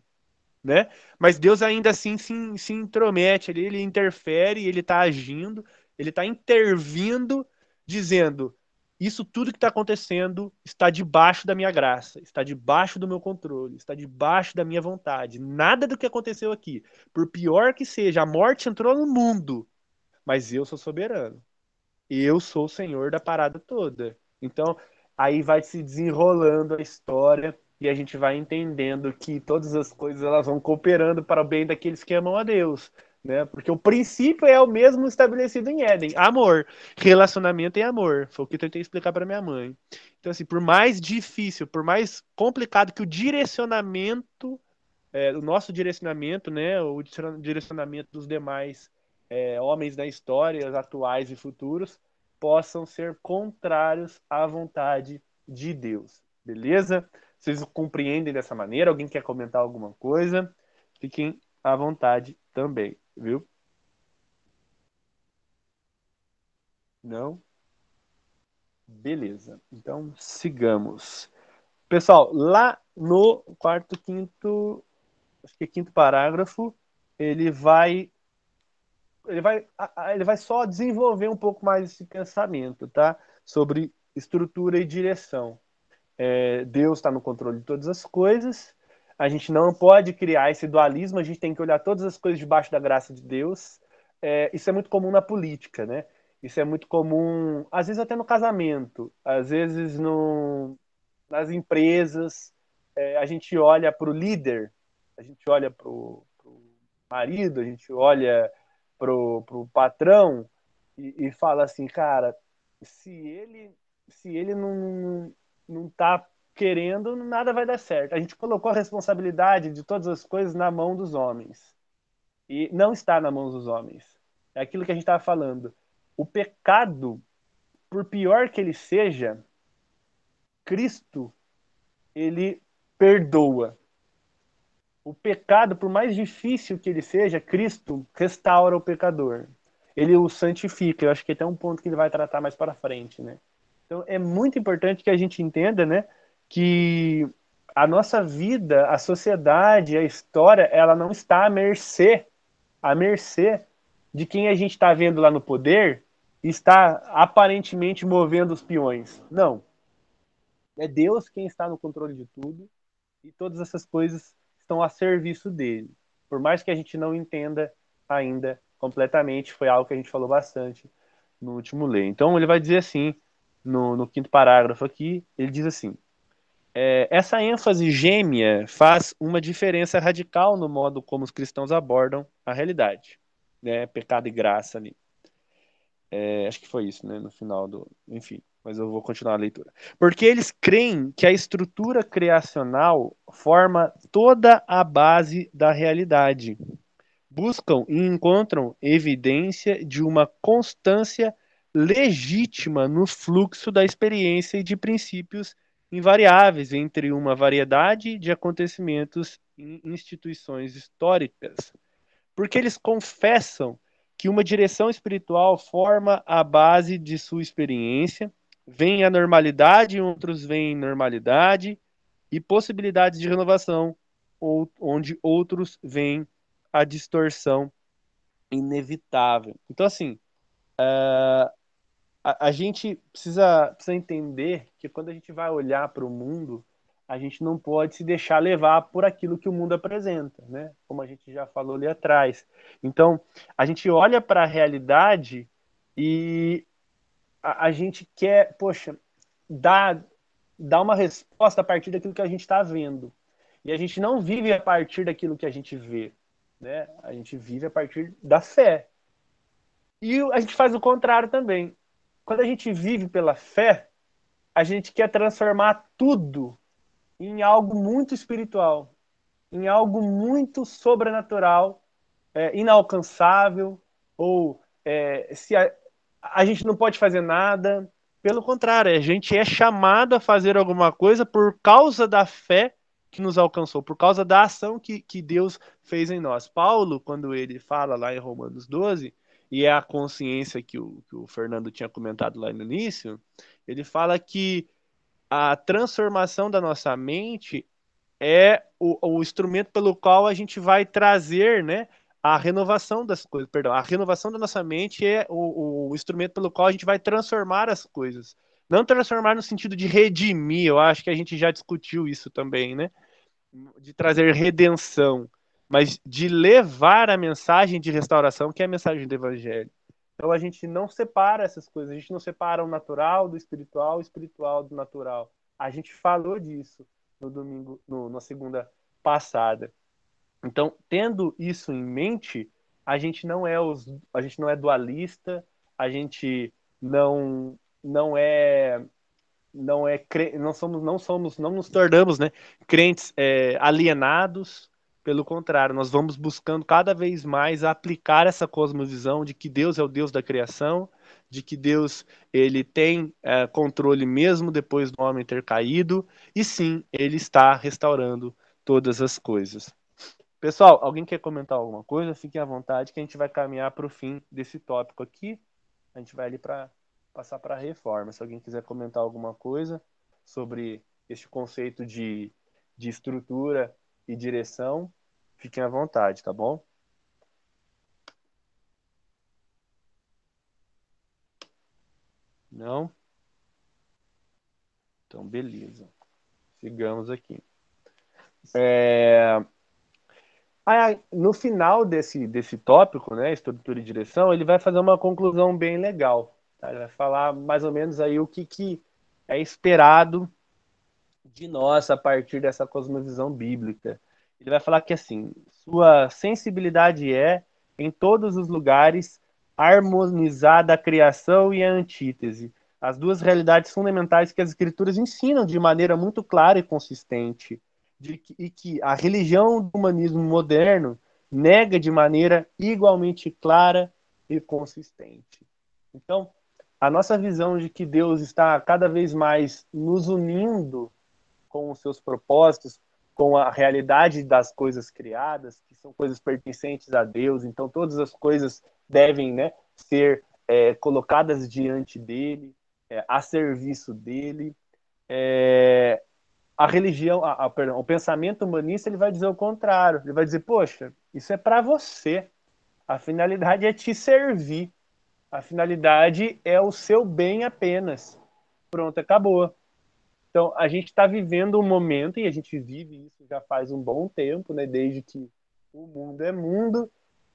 Né? Mas Deus ainda assim se, se intromete ali, ele interfere, ele está agindo, ele está intervindo, dizendo: isso tudo que está acontecendo está debaixo da minha graça, está debaixo do meu controle, está debaixo da minha vontade. Nada do que aconteceu aqui, por pior que seja, a morte entrou no mundo, mas eu sou soberano. Eu sou o senhor da parada toda. Então, aí vai se desenrolando a história e a gente vai entendendo que todas as coisas elas vão cooperando para o bem daqueles que amam a Deus né? Porque o princípio é o mesmo estabelecido em Éden, amor, relacionamento e amor. Foi o que eu tentei explicar para minha mãe. Então assim, por mais difícil, por mais complicado que o direcionamento, é, o nosso direcionamento, né, o direcionamento dos demais é, homens da história, atuais e futuros, possam ser contrários à vontade de Deus. Beleza? Vocês compreendem dessa maneira? Alguém quer comentar alguma coisa? Fiquem à vontade também, viu? Não? Beleza. Então, sigamos. Pessoal, lá no quarto, quinto, acho que é quinto parágrafo, ele vai ele vai ele vai só desenvolver um pouco mais esse pensamento, tá? Sobre estrutura e direção. É, Deus está no controle de todas as coisas. A gente não pode criar esse dualismo. A gente tem que olhar todas as coisas debaixo da graça de Deus. É, isso é muito comum na política, né? Isso é muito comum, às vezes até no casamento, às vezes no, nas empresas. É, a gente olha para o líder, a gente olha para o marido, a gente olha para o patrão e, e, fala assim, cara, se ele se ele não não está querendo, nada vai dar certo. A gente colocou a responsabilidade de todas as coisas na mão dos homens. E não está na mão dos homens. É aquilo que a gente estava falando o pecado, por pior que ele seja, Cristo, ele perdoa. O pecado, por mais difícil que ele seja, Cristo restaura o pecador. Ele o santifica. Eu acho que até um ponto que ele vai tratar mais para frente, né? Então é muito importante que a gente entenda, né, que a nossa vida, a sociedade, a história, ela não está à mercê, à mercê de quem a gente está vendo lá no poder está aparentemente movendo os peões. Não. É Deus quem está no controle de tudo e todas essas coisas estão a serviço dele. Por mais que a gente não entenda ainda completamente, foi algo que a gente falou bastante no último lei. Então ele vai dizer assim, no, no quinto parágrafo aqui, ele diz assim: é, essa ênfase gêmea faz uma diferença radical no modo como os cristãos abordam a realidade, né? Pecado e graça ali. É, acho que foi isso, né? No final do. Enfim, mas eu vou continuar a leitura. Porque eles creem que a estrutura criacional forma toda a base da realidade. Buscam e encontram evidência de uma constância legítima no fluxo da experiência e de princípios invariáveis entre uma variedade de acontecimentos em instituições históricas. Porque eles confessam que uma direção espiritual forma a base de sua experiência, vem a normalidade, outros veem normalidade e possibilidades de renovação, ou, onde outros veem a distorção inevitável. Então, assim, uh, a, a, gente precisa, precisa entender que quando a gente vai olhar para o mundo, a gente não pode se deixar levar por aquilo que o mundo apresenta, né? Como a gente já falou ali atrás. Então, a gente olha para a realidade e a, a, gente quer, poxa, dar, dar uma resposta a partir daquilo que a gente está vendo. E a gente não vive a partir daquilo que a gente vê, né? A gente vive a partir da fé. E a gente faz o contrário também. Quando a gente vive pela fé, a gente quer transformar tudo em algo muito espiritual, em algo muito sobrenatural, é, inalcançável, ou é, se a, a gente não pode fazer nada. Pelo contrário, a gente é chamado a fazer alguma coisa por causa da fé que nos alcançou, por causa da ação que, que Deus fez em nós. Paulo, quando ele fala lá em Romanos 12, e é a consciência que o, que o Fernando tinha comentado lá no início, ele fala que a transformação da nossa mente é o, o instrumento pelo qual a gente vai trazer, né, a renovação das coisas, perdão, a renovação da nossa mente é o, o, instrumento pelo qual a gente vai transformar as coisas. Não transformar no sentido de redimir, eu acho que a gente já discutiu isso também, né? De trazer redenção, mas de levar a mensagem de restauração, que é a mensagem do evangelho. Então a gente não separa essas coisas, a gente não separa o natural do espiritual, o espiritual do natural. A gente falou disso no domingo, no, na segunda passada. Então, tendo isso em mente, a gente não é os, a gente não é dualista, a gente não não é não é não somos não somos não nos tornamos né crentes é, alienados Pelo contrário, nós vamos buscando cada vez mais aplicar essa cosmovisão de que Deus é o Deus da criação, de que Deus ele tem é, controle mesmo depois do homem ter caído, e sim, ele está restaurando todas as coisas. Pessoal, alguém quer comentar alguma coisa? Fiquem à vontade que a gente vai caminhar para o fim desse tópico aqui. A gente vai ali para passar para a reforma. Se alguém quiser comentar alguma coisa sobre este conceito de, de estrutura e direção, fiquem à vontade, tá bom? Não? Então, beleza. Sigamos aqui. É... No final desse, desse tópico, né, estrutura e direção, ele vai fazer uma conclusão bem legal. Tá? Ele vai falar mais ou menos aí o que, que é esperado de nós a partir dessa cosmovisão bíblica. Ele vai falar que assim, sua sensibilidade é, em todos os lugares, harmonizada a criação e a antítese, as duas realidades fundamentais que as escrituras ensinam de maneira muito clara e consistente de e que a religião do humanismo moderno nega de maneira igualmente clara e consistente. Então, a nossa visão de que Deus está cada vez mais nos unindo com os seus propósitos, com a realidade das coisas criadas, que são coisas pertencentes a Deus, então todas as coisas devem né, ser é, colocadas diante dele, é, a serviço dele. É, a religião, a, a, perdão, o pensamento humanista ele vai dizer o contrário. Ele vai dizer, poxa, isso é para você. A finalidade é te servir. A finalidade é o seu bem apenas. Pronto, acabou. Então, a gente está vivendo um momento, e a gente vive isso já faz um bom tempo, né, desde que o mundo é mundo,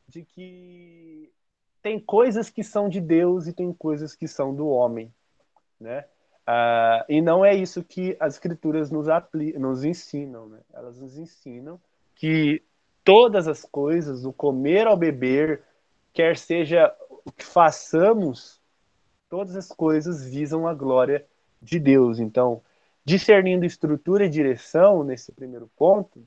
de que tem coisas que são de Deus e tem coisas que são do homem. Né? Uh, e não é isso que as escrituras nos, nos ensinam, né? Elas nos ensinam que todas as coisas, o comer ao beber, quer seja o que façamos, todas as coisas visam a glória de Deus. Então, discernindo estrutura e direção nesse primeiro ponto,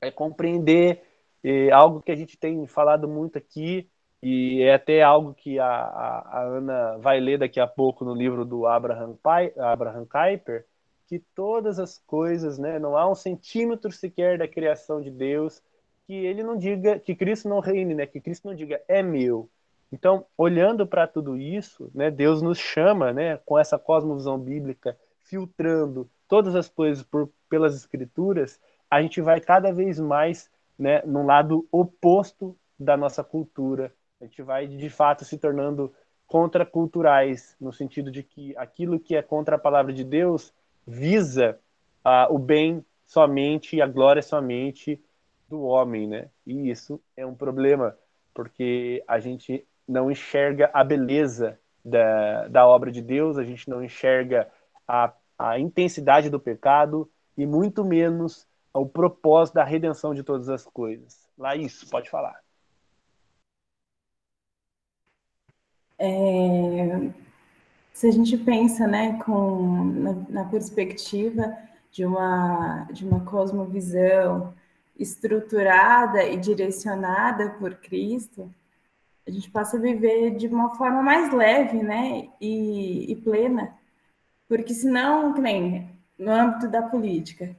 é compreender eh, algo que a gente tem falado muito aqui, e é até algo que a, a, a, Ana vai ler daqui a pouco no livro do Abraham, Pai, Abraham Kuyper, que todas as coisas, né, não há um centímetro sequer da criação de Deus que ele não diga, que Cristo não reine, né, que Cristo não diga é meu. Então, olhando para tudo isso, né, Deus nos chama, né, com essa cosmovisão bíblica, filtrando todas as coisas por, pelas escrituras, a gente vai cada vez mais, né, num lado oposto da nossa cultura, a gente vai, de fato, se tornando contraculturais, no sentido de que aquilo que é contra a palavra de Deus visa uh, o bem somente e a glória somente do homem, né? E isso é um problema, porque a gente não enxerga a beleza da, da obra de Deus, a gente não enxerga a, a intensidade do pecado e muito menos o propósito da redenção de todas as coisas. Isso, pode falar. É, se a gente pensa né, com, na, na, perspectiva de uma, de uma cosmovisão estruturada e direcionada por Cristo, a gente passa a viver de uma forma mais leve né, e, e plena. Porque senão, que nem no âmbito da política,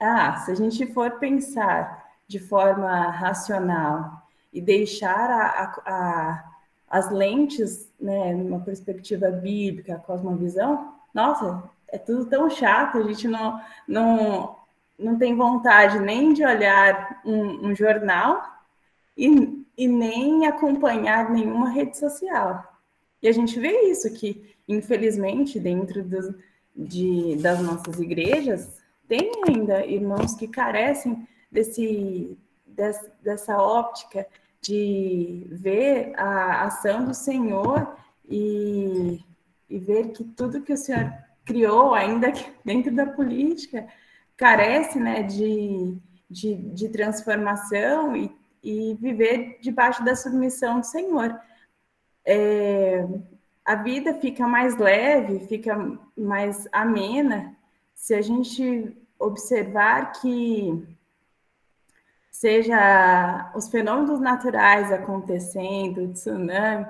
ah, se a gente for pensar de forma racional e deixar a, a, a as lentes, né, numa perspectiva bíblica, cosmovisão, nossa, é tudo tão chato, a gente não, não, não tem vontade nem de olhar um, um jornal e, e nem acompanhar nenhuma rede social. E a gente vê isso, que infelizmente dentro dos, de, das nossas igrejas, tem ainda irmãos que carecem desse, dessa, dessa óptica de ver a ação do Senhor e, e ver que tudo que o Senhor criou, ainda <laughs> dentro da política, carece né, de, de, de transformação e, e viver debaixo da submissão do Senhor. É, a vida fica mais leve, fica mais amena se a gente observar que seja os fenômenos naturais acontecendo, tsunami,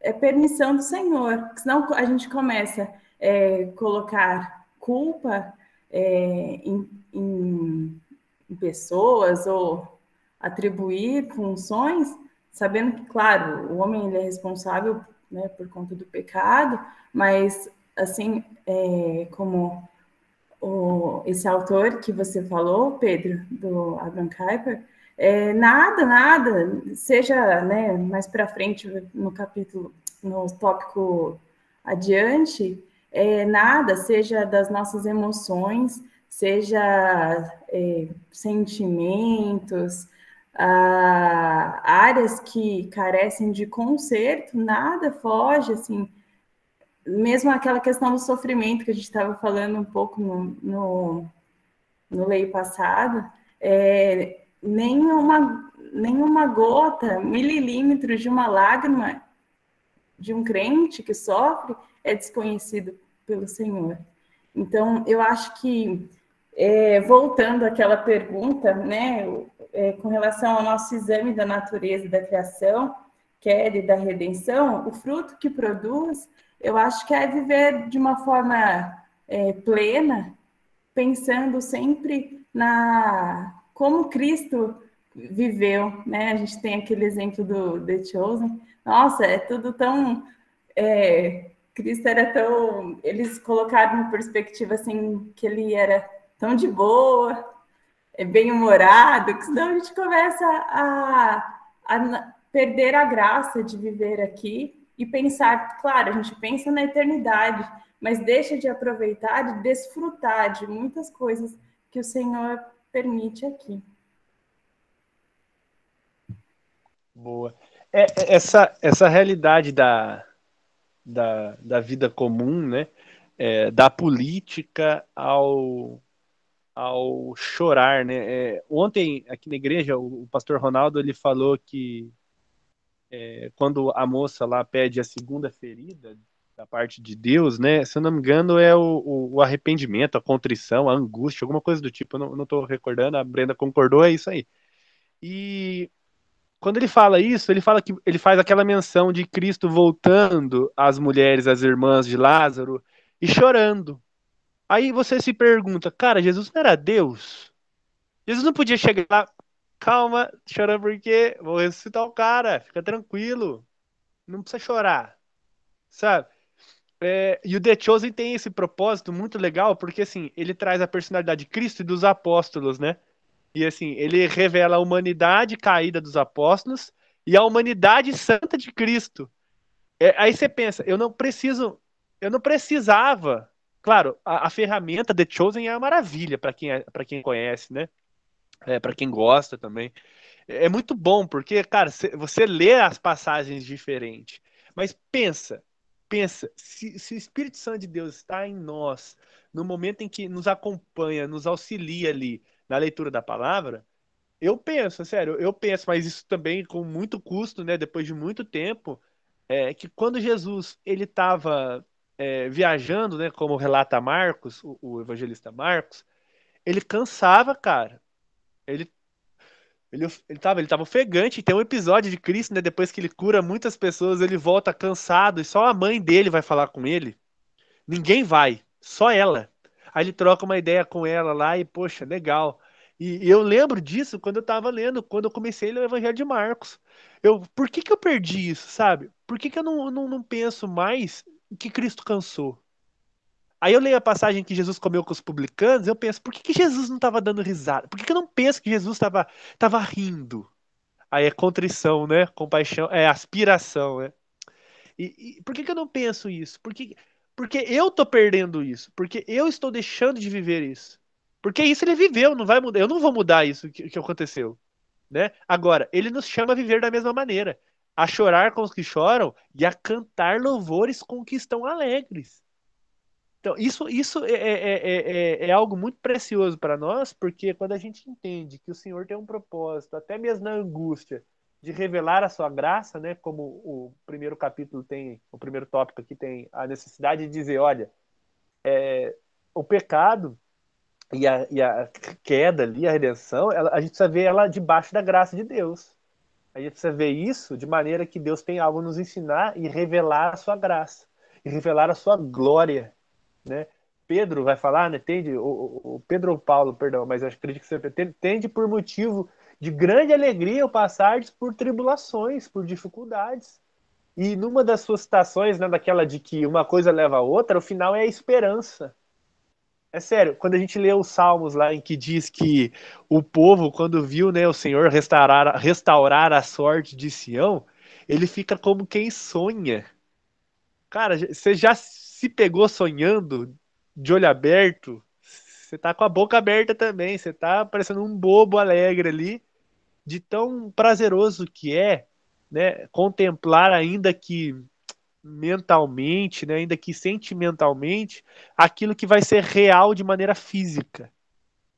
é permissão do Senhor, senão a gente começa a é, colocar culpa é, em, em, em pessoas ou atribuir funções, sabendo que, claro, o homem ele é responsável né, por conta do pecado, mas assim é, como o, esse autor que você falou, Pedro, do Abraham Kuyper, é, nada, nada, seja né, mais para frente no capítulo, no tópico adiante, é, nada, seja das nossas emoções, seja é, sentimentos, ah, áreas que carecem de conserto, nada foge, assim, mesmo aquela questão do sofrimento que a gente estava falando um pouco no, no, no lei passado, é, nenhuma, nenhuma gota, mililímetros de uma lágrima de um crente que sofre é desconhecido pelo Senhor. Então, eu acho que, é, voltando àquela pergunta, né, é, com relação ao nosso exame da natureza da criação, queda e da redenção, o fruto que produz eu acho que é viver de uma forma é, plena, pensando sempre na como Cristo viveu, né? A gente tem aquele exemplo do The Chosen. Nossa, é tudo tão é, Cristo era tão, eles colocaram uma perspectiva assim que ele era tão de boa, é bem humorado, que senão a gente começa a, a perder a graça de viver aqui e pensar, claro, a gente pensa na eternidade, mas deixa de aproveitar, de desfrutar de muitas coisas que o Senhor permite aqui. Boa. É, é, essa, essa realidade da, da, da vida comum, né? É, da política ao, ao chorar, né? É, ontem aqui na igreja o, o pastor Ronaldo ele falou que é, quando a moça lá pede a segunda ferida da parte de Deus, né? Se eu não me engano, é o, o, arrependimento, a contrição, a angústia, alguma coisa do tipo. Eu não, estou recordando, a Brenda concordou, é isso aí. E quando ele fala isso, ele fala que ele faz aquela menção de Cristo voltando às mulheres, às irmãs de Lázaro e chorando. Aí você se pergunta, cara, Jesus não era Deus? Jesus não podia chegar lá, calma, chora porque vou ressuscitar o cara, fica tranquilo, não precisa chorar, sabe? É, e o The Chosen tem esse propósito muito legal, porque assim, ele traz a personalidade de Cristo e dos apóstolos, né? E assim, ele revela a humanidade caída dos apóstolos e a humanidade santa de Cristo. É, aí você pensa, eu não preciso, eu não precisava. Claro, a, a ferramenta The Chosen é uma maravilha para quem, é, quem conhece, né? é, para quem gosta também. É muito bom, porque, cara, você lê as passagens diferentes. Mas pensa, pensa, se, se, o Espírito Santo de Deus está em nós, no momento em que nos acompanha, nos auxilia ali na leitura da palavra, eu penso, sério, eu penso, mas isso também com muito custo, né? Depois de muito tempo, é que quando Jesus ele estava é, viajando, né? Como relata Marcos, o, o evangelista Marcos, ele cansava, cara. Ele ele, ele, tava, ele tava ofegante. Tem um episódio de Cristo, né? Depois que ele cura muitas pessoas, ele volta cansado e só a mãe dele vai falar com ele. Ninguém vai, só ela. Aí ele troca uma ideia com ela lá e, poxa, legal. E, eu lembro disso quando eu tava lendo, quando eu comecei a ler o Evangelho de Marcos. Eu, por que que eu perdi isso, sabe? Por que que eu não, não, não penso mais que Cristo cansou? Aí eu leio a passagem que Jesus comeu com os publicanos, eu penso, por que, que Jesus não estava dando risada? Por que, que eu não penso que Jesus estava tava rindo? Aí é contrição, né? Compaixão, é aspiração, né? E, e por que, que eu não penso isso? Porque, porque eu tô perdendo isso. Porque eu estou deixando de viver isso. Porque isso ele viveu, não vai mudar. Eu não vou mudar isso que, que aconteceu. Né? Agora, ele nos chama a viver da mesma maneira. A chorar com os que choram e a cantar louvores com os que estão alegres. Então, isso, isso é, é, é, é, algo muito precioso para nós, porque quando a gente entende que o Senhor tem um propósito, até mesmo na angústia, de revelar a sua graça, né, como o primeiro capítulo tem, o primeiro tópico aqui tem a necessidade de dizer, olha, é, o pecado e a, e a queda ali, a redenção, ela, a gente precisa ver ela debaixo da graça de Deus. A gente precisa ver isso de maneira que Deus tem algo a nos ensinar e revelar a sua graça, e revelar a sua glória, né? Pedro vai falar, né? Tende, o, o Pedro ou Paulo, perdão, mas que acredito que você tende, por motivo de grande alegria o passar por tribulações, por dificuldades. E numa das suas citações, né, daquela de que uma coisa leva a outra, o final é a esperança. É sério, quando a gente lê os salmos lá em que diz que o povo, quando viu né, o Senhor restaurar, restaurar a sorte de Sião, ele fica como quem sonha. Cara, você já se pegou sonhando de olho aberto? Você tá com a boca aberta também, você tá parecendo um bobo alegre ali, de tão prazeroso que é, né, contemplar ainda que mentalmente, né, ainda que sentimentalmente, aquilo que vai ser real de maneira física.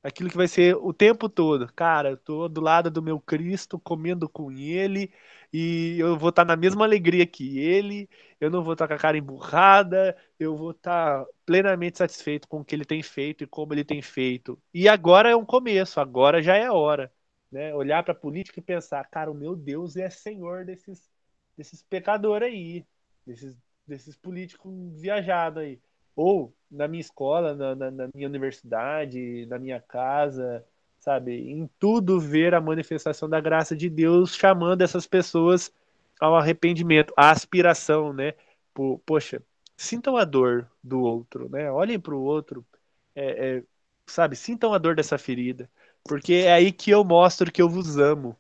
Aquilo que vai ser o tempo todo. Cara, eu tô do lado do meu Cristo, comendo com ele, e eu vou estar tá na mesma alegria que ele, eu não vou estar tá com a cara emburrada, eu vou estar tá plenamente satisfeito com o que ele tem feito e como ele tem feito. E agora é um começo, agora já é hora. Né? Olhar para a política e pensar, cara, o meu Deus é senhor desses, desses pecadores aí desses, desses políticos viajados aí. Ou na minha escola, na, na, na, minha universidade, na minha casa, sabe? Em tudo ver a manifestação da graça de Deus chamando essas pessoas ao arrependimento, à aspiração, né? Por, poxa, sintam a dor do outro, né? Olhem para o outro, é, é, sabe? Sintam a dor dessa ferida, porque é aí que eu mostro que eu vos amo,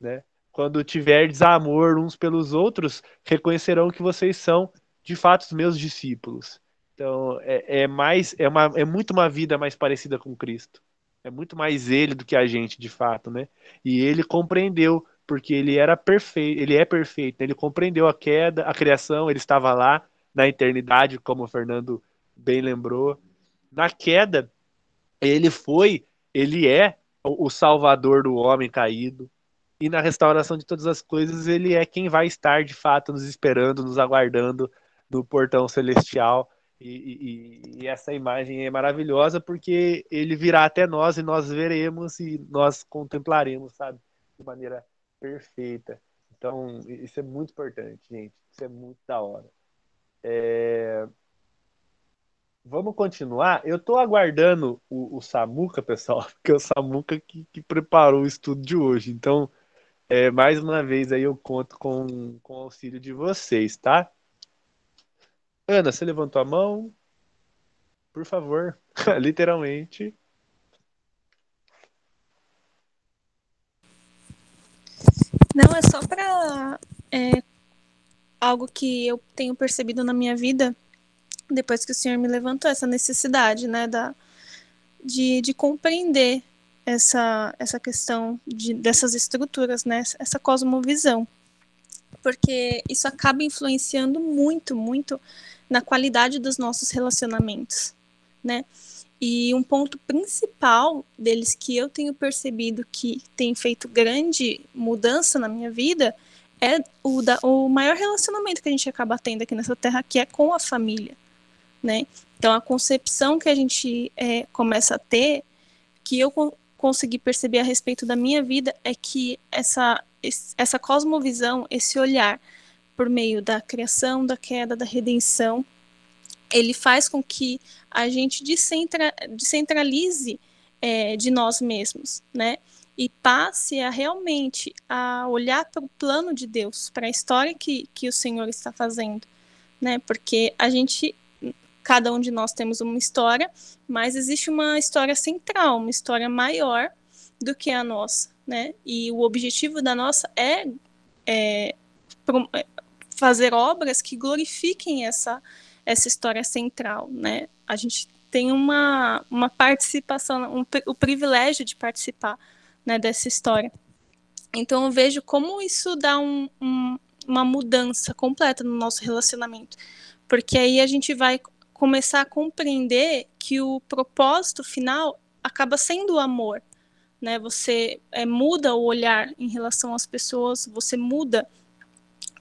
né? Quando tiver desamor uns pelos outros, reconhecerão que vocês são de fato os meus discípulos. Então, é, é mais é, uma, é muito uma vida mais parecida com Cristo. É muito mais ele do que a gente, de fato, né? E ele compreendeu, porque ele era perfeito, ele é perfeito. Ele compreendeu a queda, a criação, ele estava lá na eternidade, como o Fernando bem lembrou. Na queda, ele foi, ele é o salvador do homem caído e na restauração de todas as coisas, ele é quem vai estar de fato nos esperando, nos aguardando no portão celestial. E, e, e, essa imagem é maravilhosa porque ele virá até nós e nós veremos e nós contemplaremos, sabe, de maneira perfeita. Então, isso é muito importante, gente. Isso é muito da hora. É... Vamos continuar. Eu estou aguardando o, o, Samuca, pessoal, <laughs> porque é o Samuca que, que preparou o estudo de hoje. Então, é, mais uma vez aí eu conto com, com o auxílio de vocês, tá? Ana, você levantou a mão? Por favor, <laughs> literalmente. Não, é só para é, algo que eu tenho percebido na minha vida depois que o Senhor me levantou essa necessidade, né, da, de, de compreender essa, essa questão de, dessas estruturas, né? essa cosmovisão. Porque isso acaba influenciando muito, muito na qualidade dos nossos relacionamentos, né? E um ponto principal deles que eu tenho percebido que tem feito grande mudança na minha vida é o, da, o maior relacionamento que a gente acaba tendo aqui nessa terra, que é com a família, né? Então, a concepção que a gente é, começa a ter, que eu consegui perceber a respeito da minha vida é que essa, essa cosmovisão, esse olhar por meio da criação, da queda, da redenção, ele faz com que a gente descentra, descentralize é, de nós mesmos, né? E passe a realmente a olhar para o plano de Deus, para a história que, que o Senhor está fazendo, né? Porque a gente cada um de nós temos uma história, mas existe uma história central, uma história maior do que a nossa, né? E o objetivo da nossa é, é, é fazer obras que glorifiquem essa, essa história central, né? A gente tem uma, uma participação, um, o privilégio de participar né, dessa história. Então eu vejo como isso dá um, um, uma mudança completa no nosso relacionamento, porque aí a gente vai começar a compreender que o propósito final acaba sendo o amor, né? Você é, muda o olhar em relação às pessoas, você muda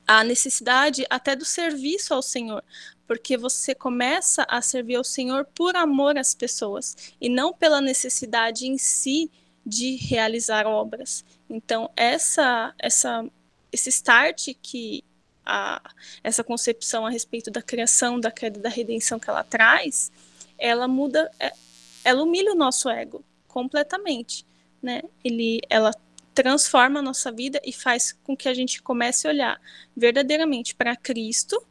a necessidade até do serviço ao Senhor, porque você começa a servir ao Senhor por amor às pessoas e não pela necessidade em si de realizar obras. Então, essa essa esse start que a, essa concepção a respeito da criação, da queda, da redenção que ela traz, ela muda, é, ela humilha o nosso ego completamente, né? Ele, ela transforma a nossa vida e faz com que a gente comece a olhar verdadeiramente para Cristo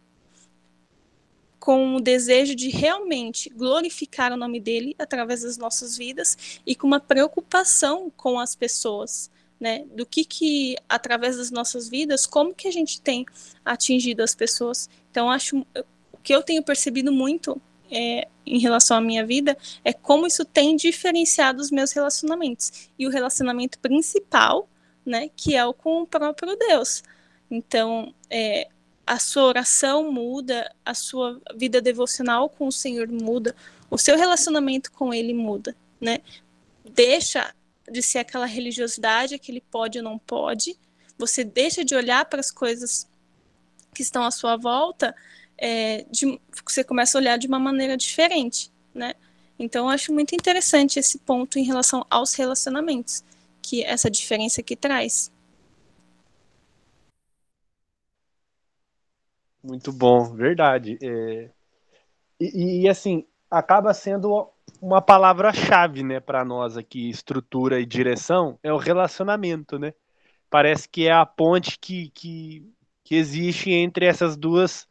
com o desejo de realmente glorificar o nome dele através das nossas vidas e com uma preocupação com as pessoas, né? Do que que através das nossas vidas, como que a gente tem atingido as pessoas. Então acho o que eu tenho percebido muito é, em relação à minha vida é como isso tem diferenciado os meus relacionamentos. E o relacionamento principal, né, que é o com o próprio Deus. Então, é, a sua oração muda, a sua vida devocional com o Senhor muda, o seu relacionamento com Ele muda, né? Deixa de ser aquela religiosidade, aquele pode ou não pode. Você deixa de olhar para as coisas que estão à sua volta é, de, você começa a olhar de uma maneira diferente, né? Então, eu acho muito interessante esse ponto em relação aos relacionamentos, que essa diferença que traz. Muito bom, verdade. É... E, e, assim, acaba sendo uma palavra-chave, né, para nós aqui, estrutura e direção, é o relacionamento, né? Parece que é a ponte que, que, que existe entre essas duas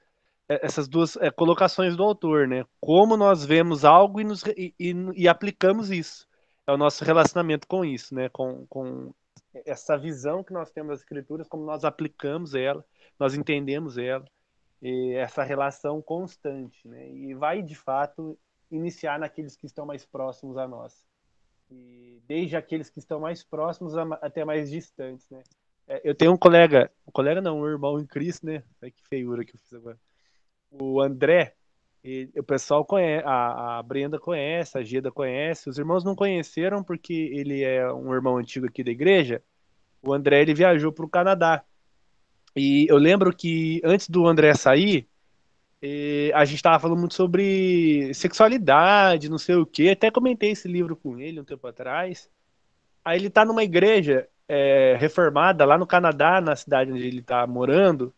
é, essas duas é, colocações do autor, né? Como nós vemos algo e, nos, e, e, e, aplicamos isso. É o nosso relacionamento com isso, né? Com, com essa visão que nós temos das escrituras, como nós aplicamos ela, nós entendemos ela, essa relação constante, né? E vai, de fato, iniciar naqueles que estão mais próximos a nós. E desde aqueles que estão mais próximos até mais distantes, né? É, eu tenho um colega, um colega não, um irmão em Cristo, né? Ai, que feiura que eu fiz agora o André, ele, o pessoal conhece, a, a, Brenda conhece, a Geda conhece, os irmãos não conheceram porque ele é um irmão antigo aqui da igreja. O André ele viajou para o Canadá. E eu lembro que antes do André sair, eh, a gente estava falando muito sobre sexualidade, não sei o que. Até comentei esse livro com ele um tempo atrás. Aí ele está numa igreja é, reformada lá no Canadá, na cidade onde ele está morando.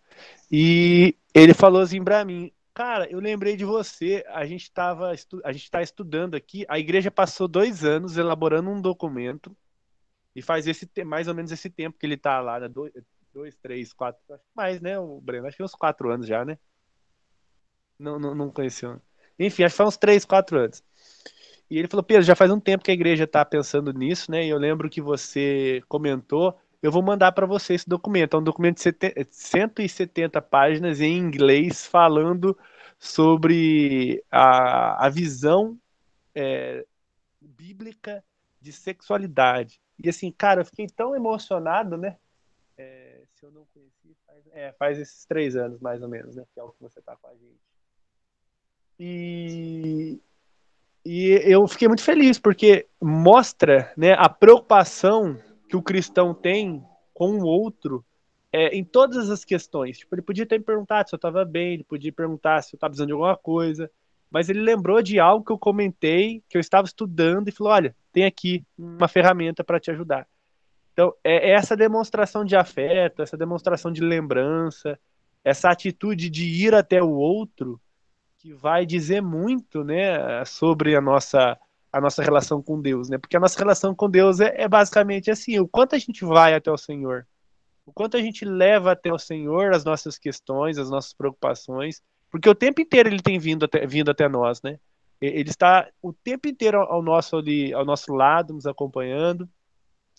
E ele falou assim para mim, cara, eu lembrei de você. A gente estava, a gente está estudando aqui. A igreja passou dois anos elaborando um documento e faz esse mais ou menos esse tempo que ele está lá, né? dois, dois, três, quatro, mais, né? O Breno, acho que uns quatro anos já, né? Não, não, não conheceu. Enfim, acho que faz uns três, quatro anos. E ele falou, Pedro, já faz um tempo que a igreja está pensando nisso, né? E eu lembro que você comentou eu vou mandar para você esse documento. É um documento de 170 páginas em inglês falando sobre a, a visão é, bíblica de sexualidade. E assim, cara, eu fiquei tão emocionado, né? É, se eu não conheci, faz, é, faz esses três anos mais ou menos, né? Que é o que você tá com a gente. E, e eu fiquei muito feliz porque mostra né, a preocupação que o cristão tem com o outro é, em todas as questões. Tipo, ele podia ter me perguntado se eu estava bem, ele podia perguntar se eu estava precisando de alguma coisa, mas ele lembrou de algo que eu comentei, que eu estava estudando, e falou: olha, tem aqui uma ferramenta para te ajudar. Então, é, é essa demonstração de afeto, essa demonstração de lembrança, essa atitude de ir até o outro, que vai dizer muito né, sobre a nossa a nossa relação com Deus, né? Porque a nossa relação com Deus é, é, basicamente assim: o quanto a gente vai até o Senhor, o quanto a gente leva até o Senhor as nossas questões, as nossas preocupações, porque o tempo inteiro ele tem vindo até, vindo até nós, né? Ele está o tempo inteiro ao nosso, ali, ao nosso lado, nos acompanhando,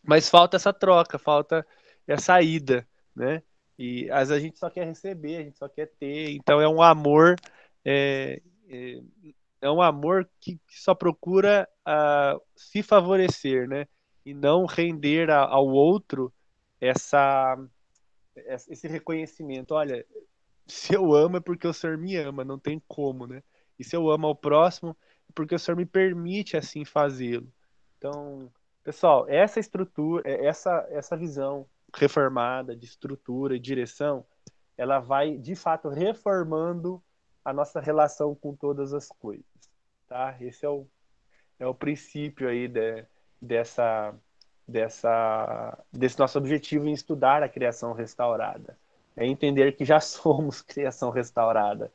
mas falta essa troca, falta essa ida, né? E a gente só quer receber, a gente só quer ter, então é um amor é, é, é um amor que, que só procura uh, se favorecer, né? E não render a, ao outro essa, esse reconhecimento. Olha, se eu amo é porque o Senhor me ama, não tem como, né? E se eu amo ao próximo é porque o Senhor me permite assim fazê-lo. Então, pessoal, essa estrutura, essa, essa visão reformada de estrutura e direção ela vai de fato reformando a nossa relação com todas as coisas, tá? Esse é o, é o princípio aí de, dessa, dessa, desse nosso objetivo em estudar a criação restaurada. É entender que já <laughs> somos criação restaurada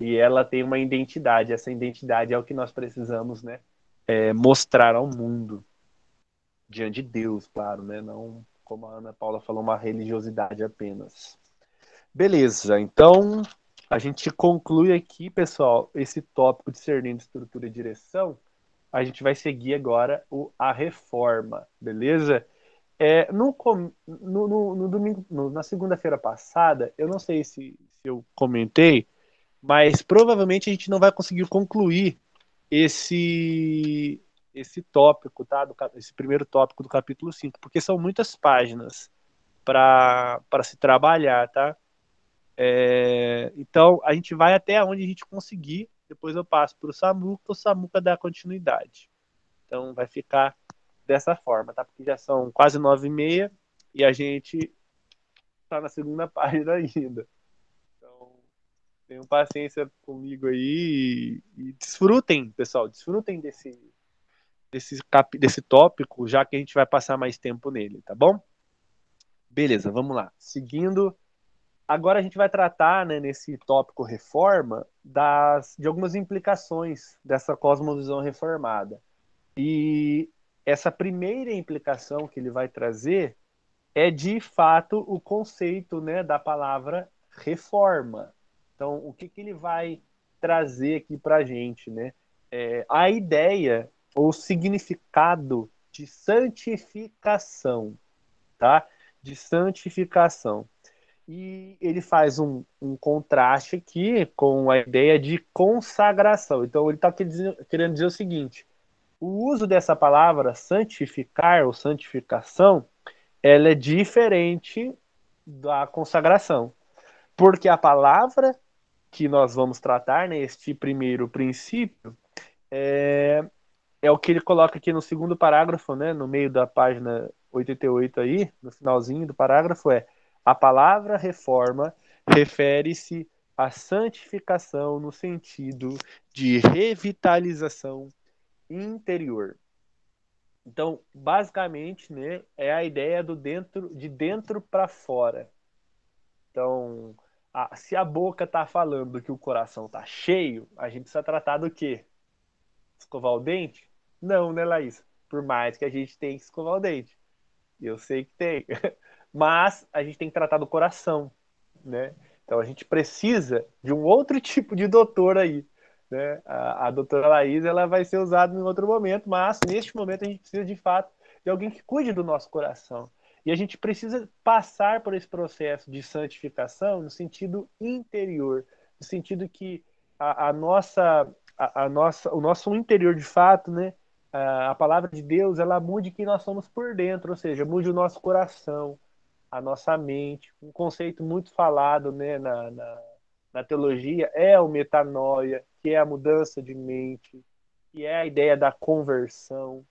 e ela tem uma identidade. Essa identidade é o que nós precisamos, né? É, mostrar ao mundo diante de Deus, claro, né? Não como a Ana Paula falou, uma religiosidade apenas. Beleza, então a gente conclui aqui, pessoal, esse tópico discernindo estrutura e direção. A gente vai seguir agora o, a reforma, beleza? É, no, no, no, no domingo, na segunda-feira passada, eu não sei se, se eu comentei, mas provavelmente a gente não vai conseguir concluir esse esse tópico, tá? Do, esse primeiro tópico do capítulo 5, porque são muitas páginas para se trabalhar, tá? É, então, a gente vai até onde a gente conseguir, depois eu passo para o Samuca, o Samuca dá continuidade. Então, vai ficar dessa forma, tá? Porque já são quase nove e meia e a gente está na segunda <laughs> página ainda. Então, tenham paciência comigo aí e, e desfrutem, pessoal, desfrutem desse, desse, cap, desse tópico, já que a gente vai passar mais tempo nele, tá bom? Beleza, vamos lá. Seguindo, agora a gente vai tratar, né, nesse tópico reforma, das, de algumas implicações dessa cosmovisão reformada. E essa primeira implicação que ele vai trazer é de fato o conceito né, da palavra reforma. Então, o que, que ele vai trazer aqui para a gente? Né? É, a ideia ou significado de santificação, tá? De santificação. E ele faz um, um contraste aqui com a ideia de consagração. Então, ele está querendo dizer o seguinte: o uso dessa palavra santificar ou santificação, ela é diferente da consagração. Porque a palavra que nós vamos tratar neste né, primeiro princípio é, é o que ele coloca aqui no segundo parágrafo, né, no meio da página 88 aí, no finalzinho do parágrafo, é a palavra reforma refere-se à santificação no sentido de revitalização interior. Então, basicamente, né, é a ideia do dentro, de dentro para fora. Então, a, se a boca está falando que o coração está cheio, a gente precisa tratar do quê? Escovar o dente? Não, né, Laís? Por mais que a gente tenha que escovar o dente. Eu sei que tem. <laughs> Mas a gente tem que tratar do coração, né? Então a gente precisa de um outro <laughs> tipo de doutor aí. Né? A, a doutora Laís ela vai ser usada em outro momento, mas neste momento a gente precisa de fato de alguém que cuide do nosso coração. E a gente precisa passar por esse processo de santificação no sentido interior, no sentido que a, a nossa, a, a, nossa, o nosso interior de fato, né, a palavra de Deus ela mude quem nós somos por dentro, ou seja, mude o nosso coração, a nossa mente. Um conceito muito falado né, na, na, na teologia é o metanoia, que é a mudança de mente, que é a ideia da conversão.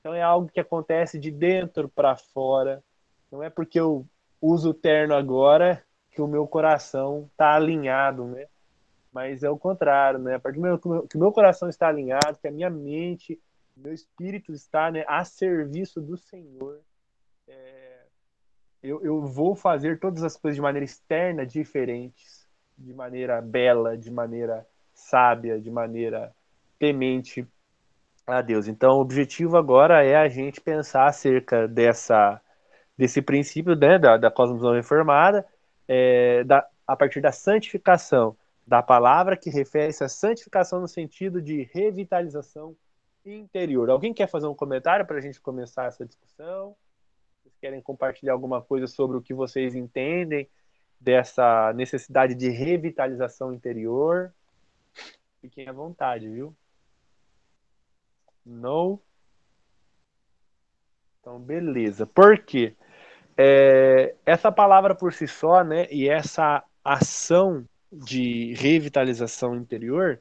Então é algo que acontece de dentro para fora. Não é porque eu uso o terno agora que o meu coração está alinhado, né? Mas é o contrário, né? A partir do momento que o meu coração está alinhado, que a minha mente meu espírito está né, a serviço do Senhor. É, eu, eu vou fazer todas as coisas de maneira externa diferentes, de maneira bela, de maneira sábia, de maneira temente a Deus. Então, o objetivo agora é a gente pensar acerca dessa desse princípio né, da, da cosmovisão reformada, é, da, a partir da santificação da palavra que refere-se à santificação no sentido de revitalização interior. Alguém quer fazer um comentário para a gente começar essa discussão? Querem compartilhar alguma coisa sobre o que vocês entendem dessa necessidade de revitalização interior? Fiquem à vontade, viu? Não? Então, beleza. Por quê? É, essa palavra por si só, né, e essa ação de revitalização interior,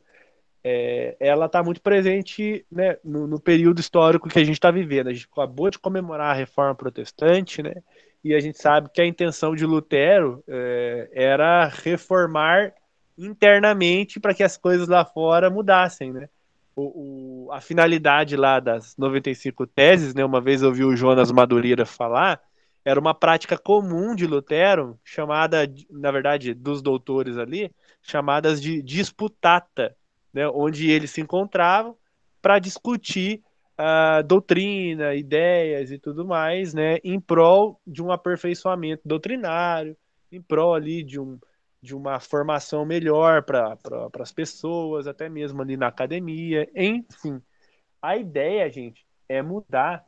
é, ela está muito presente né, no, no, período histórico que a gente está vivendo. A gente acabou de comemorar a reforma protestante, né? e a gente sabe que a intenção de Lutero é, era reformar internamente para que as coisas lá fora mudassem, né? O, o, a finalidade lá das 95 teses, né? Uma vez eu ouvi o Jonas Madureira falar, era uma prática comum de Lutero, chamada, na verdade, dos doutores ali, chamadas de disputata, né? Onde eles se encontravam para discutir uh, doutrina, ideias e tudo mais, né, em prol de um aperfeiçoamento doutrinário, em prol ali de, um, de uma formação melhor para pra, as pessoas, até mesmo ali na academia, enfim. A ideia, gente, é mudar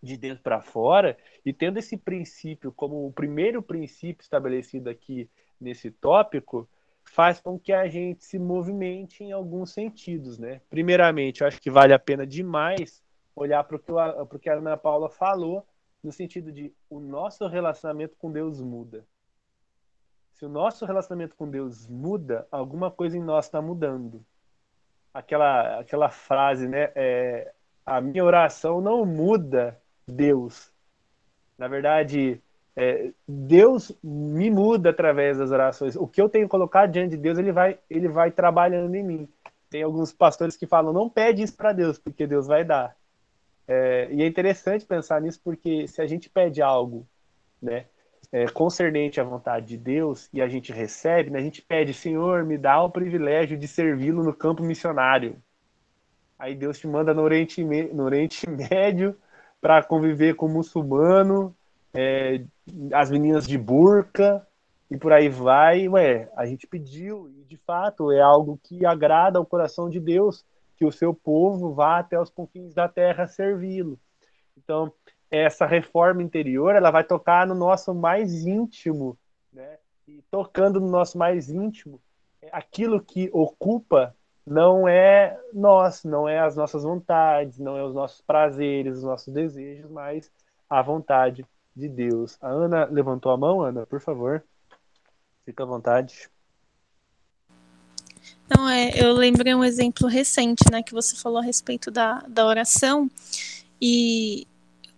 de dentro para fora e tendo esse princípio como o primeiro princípio estabelecido aqui nesse tópico, faz com que a gente se movimente em alguns sentidos, né? Primeiramente, eu acho que vale a pena demais olhar para o que, a Ana Paula falou, no sentido de o nosso relacionamento com Deus muda. Se o nosso relacionamento com Deus muda, alguma coisa em nós está mudando. Aquela, aquela frase, né? É, a minha oração não muda Deus. Na verdade, é, Deus me muda através das orações. O que eu tenho colocado diante de Deus, ele vai, ele vai trabalhando em mim. Tem alguns pastores que falam: não pede isso para Deus, porque Deus vai dar. É, e é interessante pensar nisso, porque se a gente pede algo, né, é, concernente à vontade de Deus e a gente recebe, né, a gente pede: Senhor, me dá o privilégio de servi-lo no campo missionário. Aí Deus te manda no Oriente, no Oriente <laughs> Médio para conviver com muçulmano, é, as meninas de burca e por aí vai. Ué, a gente pediu e de fato é algo que agrada ao coração de Deus que o seu povo vá até os confins da terra servi-lo. Então, essa reforma interior, ela vai tocar no nosso mais íntimo, né? E tocando no nosso mais íntimo, aquilo que ocupa não é nós, não é as nossas vontades, não é os nossos prazeres, os nossos desejos, mas a vontade de Deus. A Ana levantou a mão, Ana, por favor. Fica à vontade. Não, é, eu lembrei um exemplo recente, né, que você falou a respeito da, da oração. E,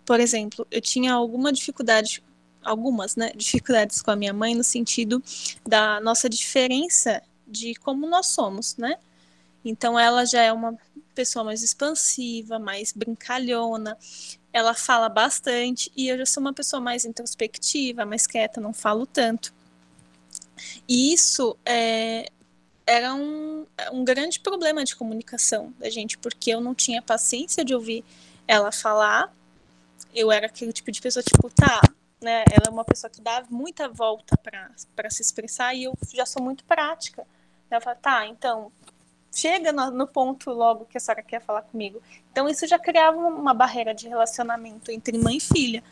por exemplo, eu tinha alguma dificuldade, algumas, né, dificuldades com a minha mãe no sentido da nossa diferença de como nós somos, né? Então ela já é uma pessoa mais expansiva, mais brincalhona, ela fala bastante e eu já sou uma pessoa mais introspectiva, mais quieta, não falo tanto. E isso é, era um, um grande problema de comunicação da gente, porque eu não tinha paciência de ouvir ela falar. Eu era aquele tipo de pessoa, tipo, tá, né? Ela é uma pessoa que dá muita volta para se expressar e eu já sou muito prática. Ela fala, tá, então, chega no, no, ponto logo que a senhora quer falar comigo. Então, isso já criava uma barreira de relacionamento entre mãe e filha.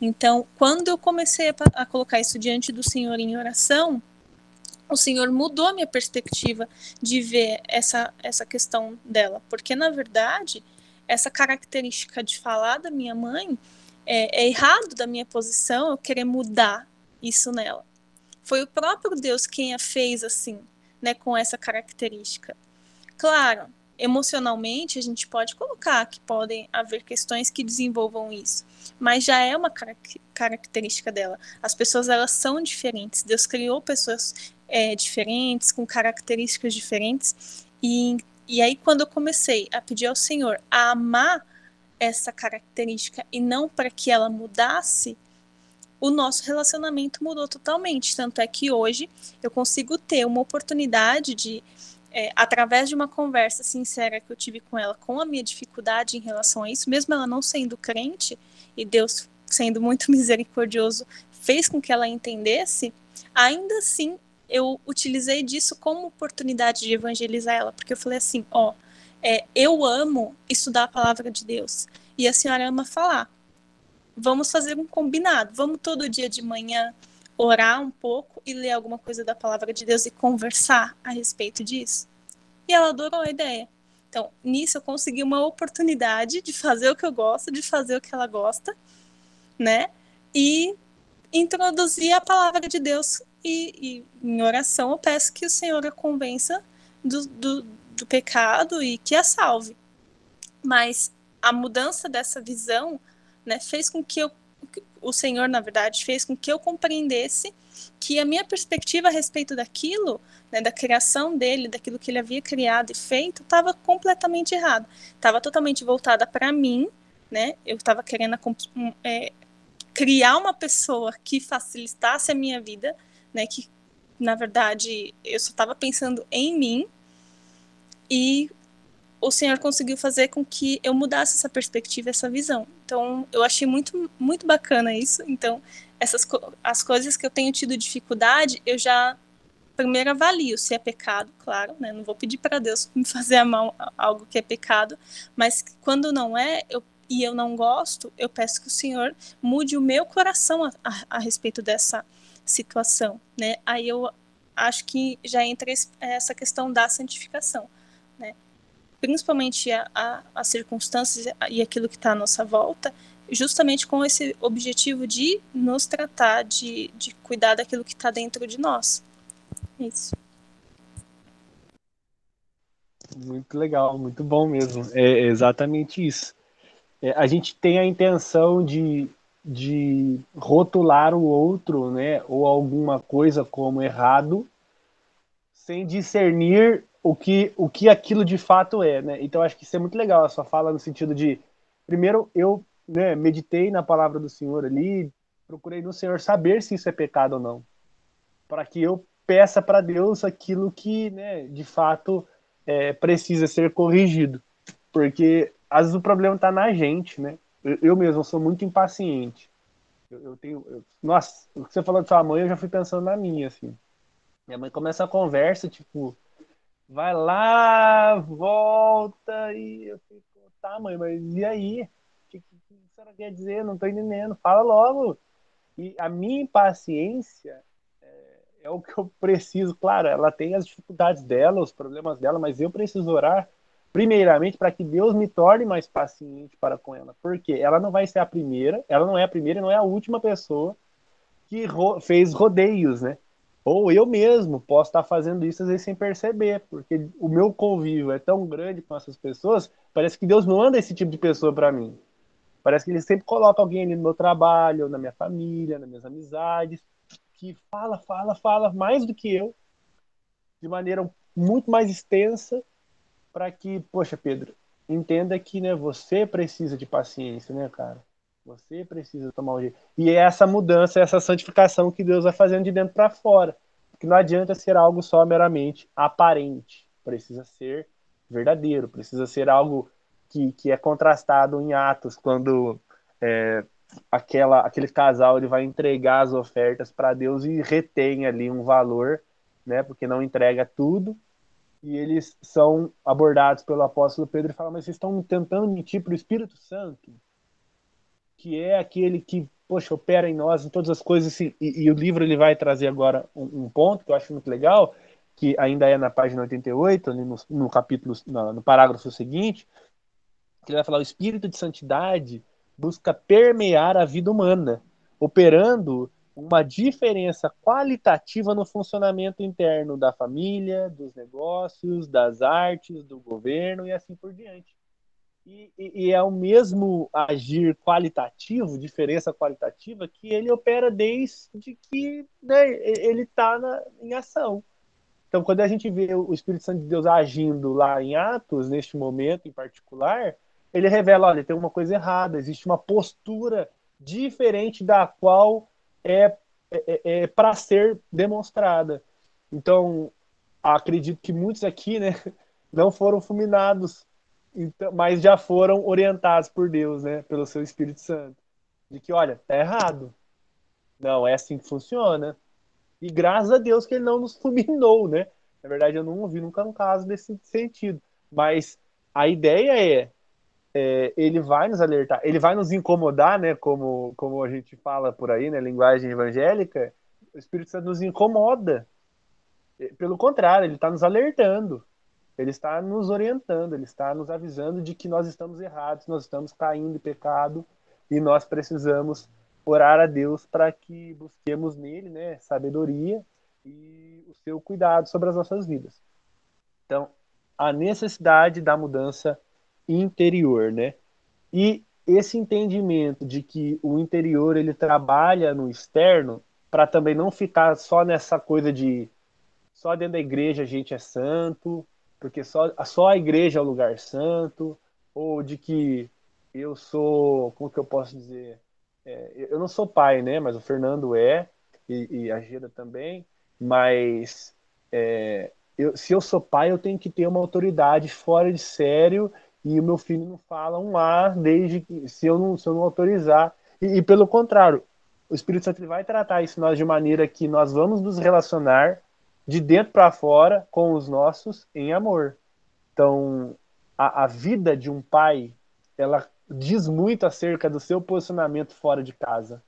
Então, quando eu comecei a, a colocar isso diante do Senhor em oração, o Senhor mudou a minha perspectiva de ver essa, essa questão dela. Porque, na verdade, essa característica de falar da minha mãe é, é errado da minha posição eu querer mudar isso nela. Foi o próprio Deus quem a fez assim, né, com essa característica. Claro, emocionalmente a gente pode colocar que podem haver questões que desenvolvam isso, mas já é uma característica dela. As pessoas elas são diferentes. Deus criou pessoas é, diferentes, com características diferentes, e, e aí quando eu comecei a pedir ao Senhor a amar essa característica e não para que ela mudasse, o nosso relacionamento mudou totalmente. Tanto é que hoje eu consigo ter uma oportunidade de é, através de uma conversa sincera que eu tive com ela, com a minha dificuldade em relação a isso, mesmo ela não sendo crente, e Deus sendo muito <laughs> misericordioso, fez com que ela entendesse, ainda assim eu utilizei disso como oportunidade de evangelizar ela, porque eu falei assim: ó, é, eu amo estudar a palavra de Deus, e a senhora ama falar. Vamos fazer um combinado, vamos todo dia de manhã orar um pouco e ler alguma coisa da palavra de Deus e conversar a respeito disso. E ela adorou a ideia. Então, nisso eu consegui uma oportunidade de fazer o que eu gosto, de fazer o que ela gosta, né? E introduzir a palavra de Deus. E, e em oração eu peço que o Senhor a convença do, do, do pecado e que a salve. Mas a mudança dessa visão né, fez com que eu o Senhor, na verdade, fez com que eu compreendesse que a minha perspectiva a respeito daquilo, né, da criação dele, daquilo que ele havia criado e feito, estava completamente errada. Estava totalmente voltada para mim, né? Eu estava querendo é, criar uma pessoa que facilitasse a minha vida, né? Que na verdade eu só estava pensando em mim e o Senhor conseguiu fazer com que eu mudasse essa perspectiva, essa visão. Então, eu achei muito, muito bacana isso. Então, essas as coisas que eu tenho tido dificuldade, eu já primeiro avalio se é pecado, claro, né? Não vou pedir para Deus me fazer a mão algo que é pecado, mas quando não é, eu e eu não gosto, eu peço que o Senhor mude o meu coração a, a, a respeito dessa situação, né? Aí eu acho que já entra essa questão da santificação, né? Principalmente a, a, as circunstâncias e aquilo que está à nossa volta, justamente com esse objetivo de nos tratar, de, de cuidar daquilo que está dentro de nós. Isso. Muito legal, muito bom mesmo. É exatamente isso. É, a gente tem a intenção de, de rotular o outro, né, ou alguma coisa como errado, sem discernir o que, o que aquilo de fato é, né? Então acho que isso é muito legal a sua fala no sentido de, primeiro eu né, meditei na palavra do Senhor ali, procurei no Senhor saber se isso é pecado ou não, para que eu peça para Deus aquilo que, né, de fato é, precisa ser corrigido, porque às vezes o problema está na gente, né? Eu, eu, mesmo sou muito impaciente. Eu, eu tenho, eu, nossa, o que você falou de sua mãe, eu já fui pensando na minha, assim. Minha mãe começa a conversa, tipo, vai lá, volta, e eu fico, tá, mãe, mas e aí? O que, que, que a senhora quer dizer? Não tô entendendo, fala logo. E a minha impaciência é, é o que eu preciso, claro, ela tem as dificuldades dela, os problemas dela, mas eu preciso orar primeiramente para que Deus me torne mais paciente para com ela, porque ela não vai ser a primeira, ela não é a primeira e não é a última pessoa que ro fez rodeios, né? Ou eu mesmo posso estar fazendo isso às vezes sem perceber, porque o meu convívio é tão grande com essas pessoas, parece que Deus não anda esse tipo de pessoa para mim. Parece que ele sempre coloca alguém ali no meu trabalho, na minha família, nas minhas amizades, que fala, fala, fala mais do que eu, de maneira muito mais extensa para que, poxa, Pedro, entenda que né, você precisa de paciência, né, cara? Você precisa tomar o jeito. E é essa mudança, essa santificação que Deus vai fazendo de dentro para fora. Porque não adianta ser algo só meramente aparente. Precisa ser verdadeiro, precisa ser algo que, que é contrastado em atos, quando é, aquela, aquele casal ele vai entregar as ofertas para Deus e retém ali um valor, né? Porque não entrega tudo, e eles são abordados pelo apóstolo Pedro e falam, mas vocês estão tentando mentir para o Espírito Santo, que é aquele que, poxa, opera em nós, em todas as coisas, e, e o livro ele vai trazer agora um, um, ponto que eu acho muito legal, que ainda é na página 88, ali no, no capítulo, no, no parágrafo seguinte, que ele vai falar, o Espírito de Santidade busca permear a vida humana, operando uma diferença qualitativa no funcionamento interno da família, dos negócios, das artes, do governo e assim por diante. E, e, é o mesmo agir qualitativo, diferença qualitativa, que ele opera desde que né, ele está em ação. Então, quando a gente vê o Espírito Santo de Deus agindo lá em Atos, neste momento em particular, ele revela: olha, tem uma coisa errada, existe uma postura diferente da qual é, é, é, é para ser demonstrada. Então, acredito que muitos aqui, né, <laughs> não foram fulminados, então, mas já foram orientados por Deus, né, pelo seu Espírito Santo, de que, olha, tá errado. Não é assim que funciona. E graças a Deus que ele não nos fulminou, né? Na verdade, eu não ouvi nunca um caso desse sentido. Mas a ideia é é, ele vai nos alertar, ele vai nos incomodar, né? Como, como a gente fala por aí, né? Linguagem evangélica, o Espírito Santo nos incomoda. É, pelo contrário, ele está nos alertando, ele está nos orientando, ele está nos avisando de que nós estamos errados, nós estamos caindo em pecado e nós precisamos orar a Deus para que busquemos nele, né? Sabedoria e o seu cuidado sobre as nossas vidas. Então, a necessidade da mudança interior, né? E esse entendimento de que o interior ele trabalha no externo para também não ficar só nessa coisa de só dentro da igreja a gente é santo, porque só, só a igreja é o lugar santo, ou de que eu sou, como que eu posso dizer, é, eu não sou pai, né, mas o Fernando é, e, e a Gira também, mas é, eu, se eu sou pai, eu tenho que ter uma autoridade fora de sério e o meu filho não fala um A desde que, se eu não, se eu não autorizar. E, e pelo contrário, o Espírito Santo vai tratar isso nós de maneira que nós vamos nos relacionar de dentro para fora com os nossos em amor. Então, a, a vida de um pai, ela diz muito acerca do seu posicionamento fora de casa,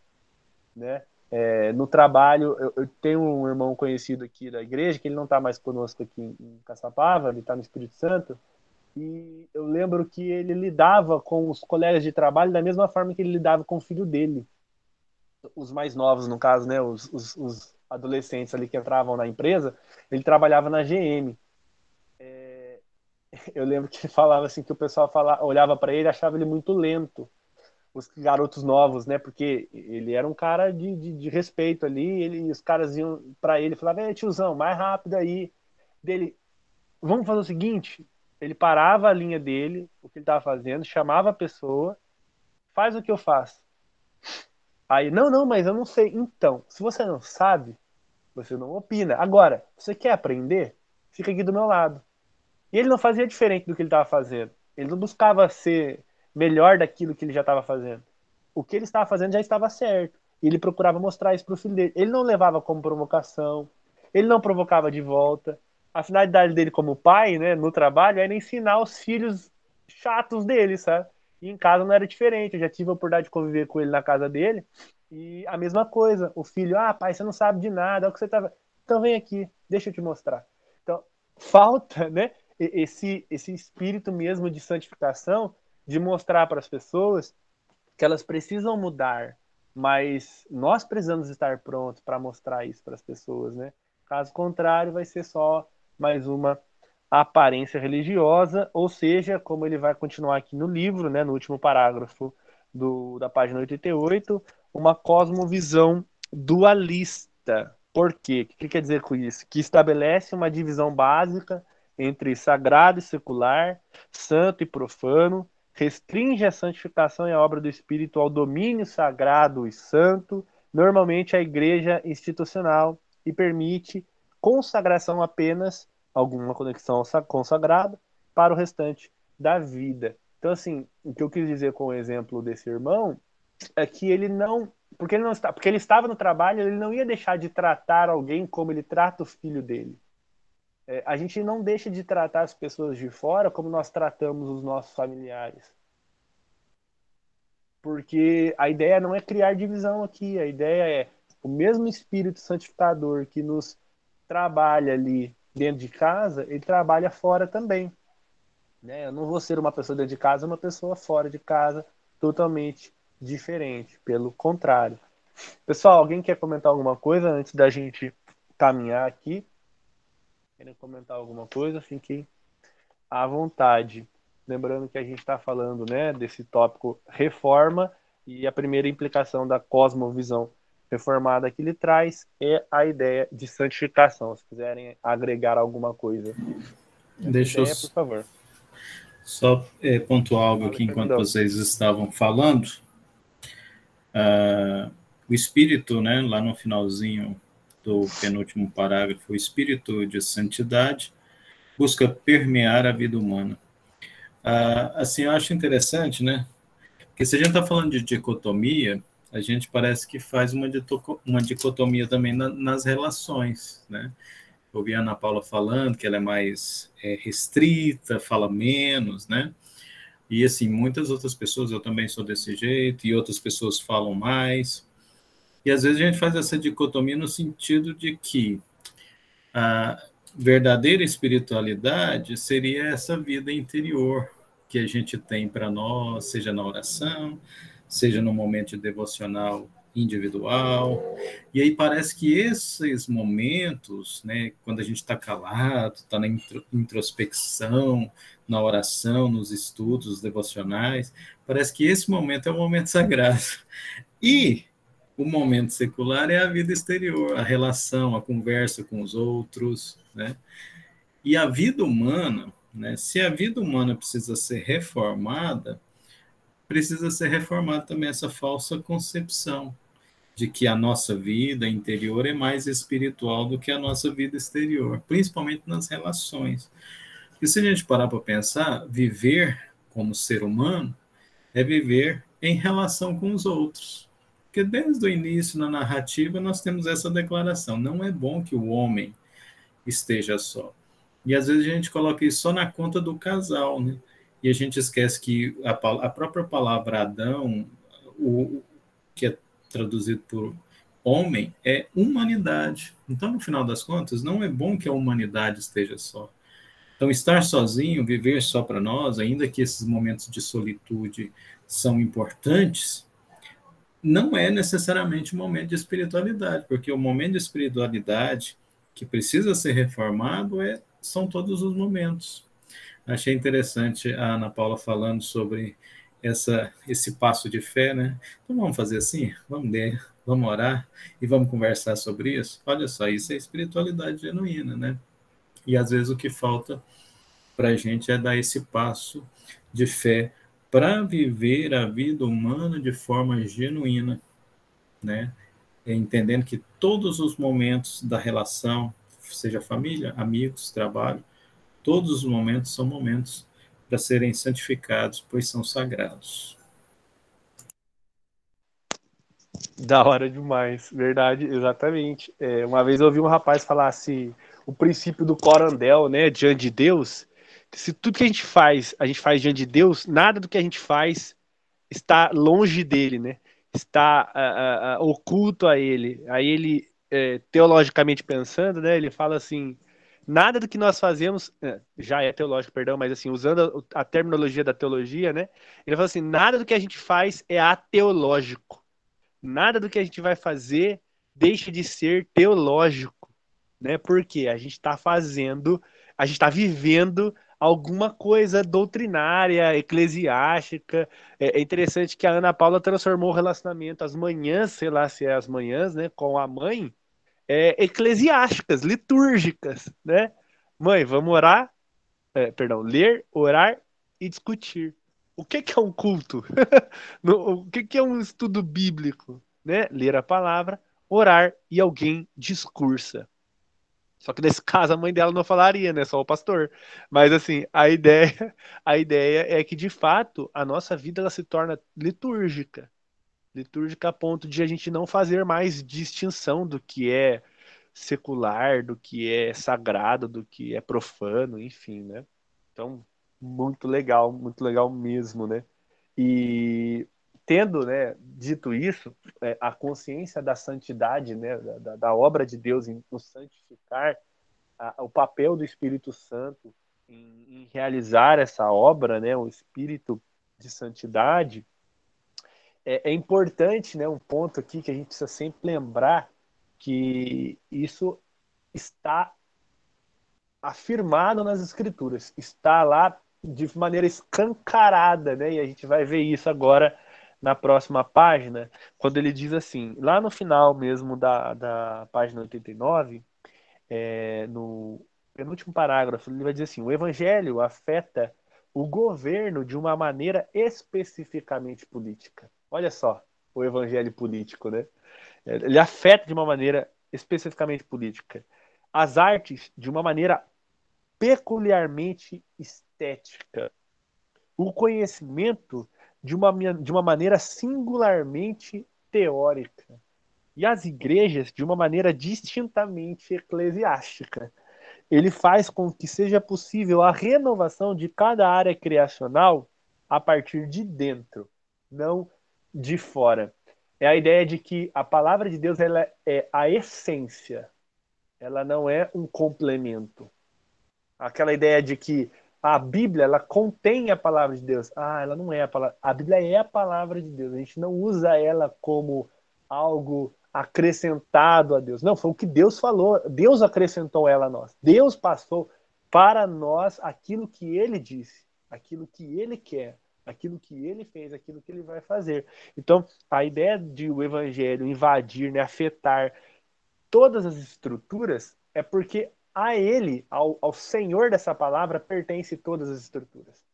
né? É, no trabalho, eu, eu, tenho um irmão conhecido aqui da igreja, que ele não está mais conosco aqui em, em Caçapava, ele está no Espírito Santo, e eu lembro que ele lidava com os colegas de trabalho da mesma forma que ele lidava com o filho dele. Os mais novos, no caso, né, os, os, os adolescentes ali que entravam na empresa, ele trabalhava na GM. É, eu lembro que ele falava assim que o pessoal falava, olhava para ele achava ele muito lento os garotos novos, né? Porque ele era um cara de, de, de respeito ali, ele, os caras iam para ele falavam, é, tiozão, mais rápido aí. Dele, vamos fazer o seguinte, ele parava a linha dele, o que ele estava fazendo, chamava a pessoa, faz o que eu faço. Aí, não, não, mas eu não sei. Então, se você não sabe, você não opina. Agora, você quer aprender? Fica aqui do meu lado. E ele não fazia diferente do que ele estava fazendo. Ele não buscava ser melhor daquilo que ele já estava fazendo. O que ele estava fazendo já estava certo. E ele procurava mostrar isso para o filho dele. Ele não levava como provocação, ele não provocava de volta. A finalidade dele como pai, né, no trabalho, era ensinar os filhos chatos dele, sabe? E em casa não era diferente. Eu já tive a oportunidade de conviver com ele na casa dele. E a mesma coisa. O filho, ah, pai, você não sabe de nada, é o que você tava. Então vem aqui, deixa eu te mostrar. Então, <laughs> falta, né? Esse, esse espírito mesmo de santificação de mostrar para as pessoas que elas precisam mudar, mas nós precisamos estar prontos para mostrar isso para as pessoas, né? Caso contrário, vai ser só mais uma aparência religiosa, ou seja, como ele vai continuar aqui no livro, né, no último parágrafo do, da página 88, uma cosmovisão dualista. Por quê? O que quer dizer com isso? Que estabelece uma divisão básica entre sagrado e secular, santo e profano, restringe a santificação e a obra do Espírito ao domínio sagrado e santo, normalmente a igreja institucional, e permite consagração apenas, alguma conexão consagrada, para o restante da vida. Então, assim, o que eu quis dizer com o exemplo desse irmão é que ele não. Porque ele não está, porque ele estava no trabalho, ele não ia deixar de tratar alguém como ele trata o filho dele é, a gente não deixa de tratar as pessoas de fora como nós tratamos os nossos familiares. Porque a ideia não é criar divisão aqui, a ideia é o mesmo espírito santificador que nos trabalha ali dentro de casa, ele trabalha fora também. Né? Eu não vou ser uma pessoa dentro de casa, uma pessoa fora de casa, totalmente diferente. Pelo contrário. Pessoal, alguém quer comentar alguma coisa antes da gente caminhar aqui? Querem comentar alguma coisa? Fiquem à vontade. Lembrando que a gente está falando né, desse tópico reforma e a primeira implicação da cosmovisão reformada que ele traz é a ideia de santificação. Se quiserem agregar alguma coisa. Deixa ideia, eu por favor. Só é, pontuar algo aqui enquanto vocês estavam falando. Uh, o espírito, né, lá no finalzinho do penúltimo parágrafo, o espírito de santidade busca permear a vida humana. Ah, assim, eu acho interessante, né? Porque se a gente está falando de dicotomia, a gente parece que faz uma, uma dicotomia também na, nas relações, né? Eu ouvi a Ana Paula falando que ela é mais é, restrita, fala menos, né? E assim, muitas outras pessoas, eu também sou desse jeito, e outras pessoas falam mais. E às vezes a gente faz essa dicotomia no sentido de que a verdadeira espiritualidade seria essa vida interior que a gente tem para nós, seja na oração, seja no momento devocional individual. E aí parece que esses momentos, né, quando a gente está calado, está na introspecção, na oração, nos estudos devocionais, parece que esse momento é o momento sagrado. E o momento secular é a vida exterior, a relação, a conversa com os outros, né? E a vida humana, né? Se a vida humana precisa ser reformada, precisa ser reformada também essa falsa concepção de que a nossa vida interior é mais espiritual do que a nossa vida exterior, principalmente nas relações. E se a gente parar para pensar, viver como ser humano é viver em relação com os outros. Porque desde o início na narrativa nós temos essa declaração: não é bom que o homem esteja só. E às vezes a gente coloca isso só na conta do casal, né? E a gente esquece que a, a própria palavra Adão, o, que é traduzido por homem, é humanidade. Então, no final das contas, não é bom que a humanidade esteja só. Então, estar sozinho, viver só para nós, ainda que esses momentos de solitude são importantes, não é necessariamente um momento de espiritualidade, porque o momento de espiritualidade que precisa ser reformado é, são todos os momentos. Achei interessante a Ana Paula falando sobre essa, esse passo de fé, né? Então vamos fazer assim, vamos ler, vamos orar e vamos conversar sobre isso. Olha só, isso é espiritualidade genuína, né? E às vezes o que falta para a gente é dar esse passo de fé para viver a vida humana de forma genuína, né? Entendendo que todos os momentos da relação, seja família, amigos, trabalho, todos os momentos são momentos para serem santificados, pois são sagrados. Da hora demais, verdade, exatamente. É, uma vez eu ouvi um rapaz falar assim, o princípio do corandel, né, diante de Deus, se tudo que a gente faz, a gente faz diante de Deus, nada do que a gente faz está longe dele, né? Está oculto a ele. Aí ele, é, teologicamente pensando, né? Ele fala assim: nada do que nós fazemos, é, já é teológico, perdão, mas assim, usando a, terminologia da teologia, né? Ele fala assim: nada do que a gente faz é ateológico. Nada do que a gente vai fazer deixa de ser teológico, né? Porque a gente está fazendo, a gente está vivendo alguma coisa doutrinária, eclesiástica. É, é, interessante que a Ana Paula transformou o relacionamento às manhãs, sei lá se é as manhãs, né, com a mãe, é, eclesiásticas, litúrgicas, né? Mãe, vamos orar, é, perdão, ler, orar e discutir. O que, que é um culto? <laughs> o que, que é um estudo bíblico? Né? Ler a palavra, orar e alguém discursa. Só que nesse caso a mãe dela não falaria, né? Só o pastor. Mas assim, a <laughs> ideia, a ideia é que de fato a nossa vida ela se torna litúrgica. Litúrgica a ponto de a gente não fazer mais distinção do que é secular, do que é sagrado, do que é profano, enfim, né? Então, muito legal, muito legal mesmo, né? E tendo né, dito isso, é, a consciência da santidade, né, da, da, obra de Deus em nos santificar, a, o papel do Espírito Santo em, em, realizar essa obra, né, o Espírito de santidade, é, é importante, né, um ponto aqui que a gente precisa sempre lembrar que isso está afirmado nas Escrituras, está lá de maneira escancarada, né? E a gente vai ver isso agora na próxima página, quando ele diz assim, lá no final mesmo da, da página 89, é, no penúltimo parágrafo, ele vai dizer assim: o evangelho afeta o governo de uma maneira especificamente política. Olha só, o evangelho político, né? Ele afeta de uma maneira especificamente política. As artes de uma maneira peculiarmente estética. O conhecimento de uma, de uma maneira singularmente teórica. E as igrejas de uma maneira distintamente eclesiástica. Ele faz com que seja possível a renovação de cada área criacional a partir de dentro, não de fora. É a ideia de que a palavra de Deus ela é a essência, ela não é um complemento. Aquela ideia de que a Bíblia ela contém a palavra de Deus. Ah, ela não é a palavra. A Bíblia é a palavra de Deus. A gente não usa ela como algo acrescentado a Deus. Não, foi o que Deus falou. Deus acrescentou ela a nós. Deus passou para nós aquilo que ele disse, aquilo que ele quer, aquilo que ele fez, aquilo que ele vai fazer. Então, a ideia de o evangelho invadir, né, afetar todas as estruturas é porque a ele, ao, ao Senhor dessa palavra, pertence todas as estruturas.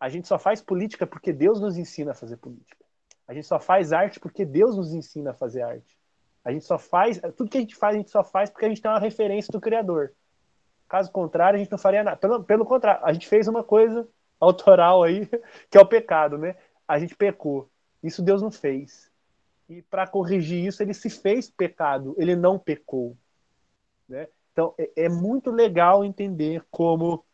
A gente só faz política porque Deus nos ensina a fazer política. A gente só faz arte porque Deus nos ensina a fazer arte. A gente só faz, tudo que a gente faz, a gente só faz porque a gente tem uma referência do Criador. Caso contrário, a gente não faria nada. Pelo, pelo contrário, a gente fez uma coisa autoral aí, <laughs> que é o pecado, né? A gente pecou. Isso Deus não fez. E para corrigir isso, ele se fez pecado, ele não pecou. Né? Então, é, é muito legal entender como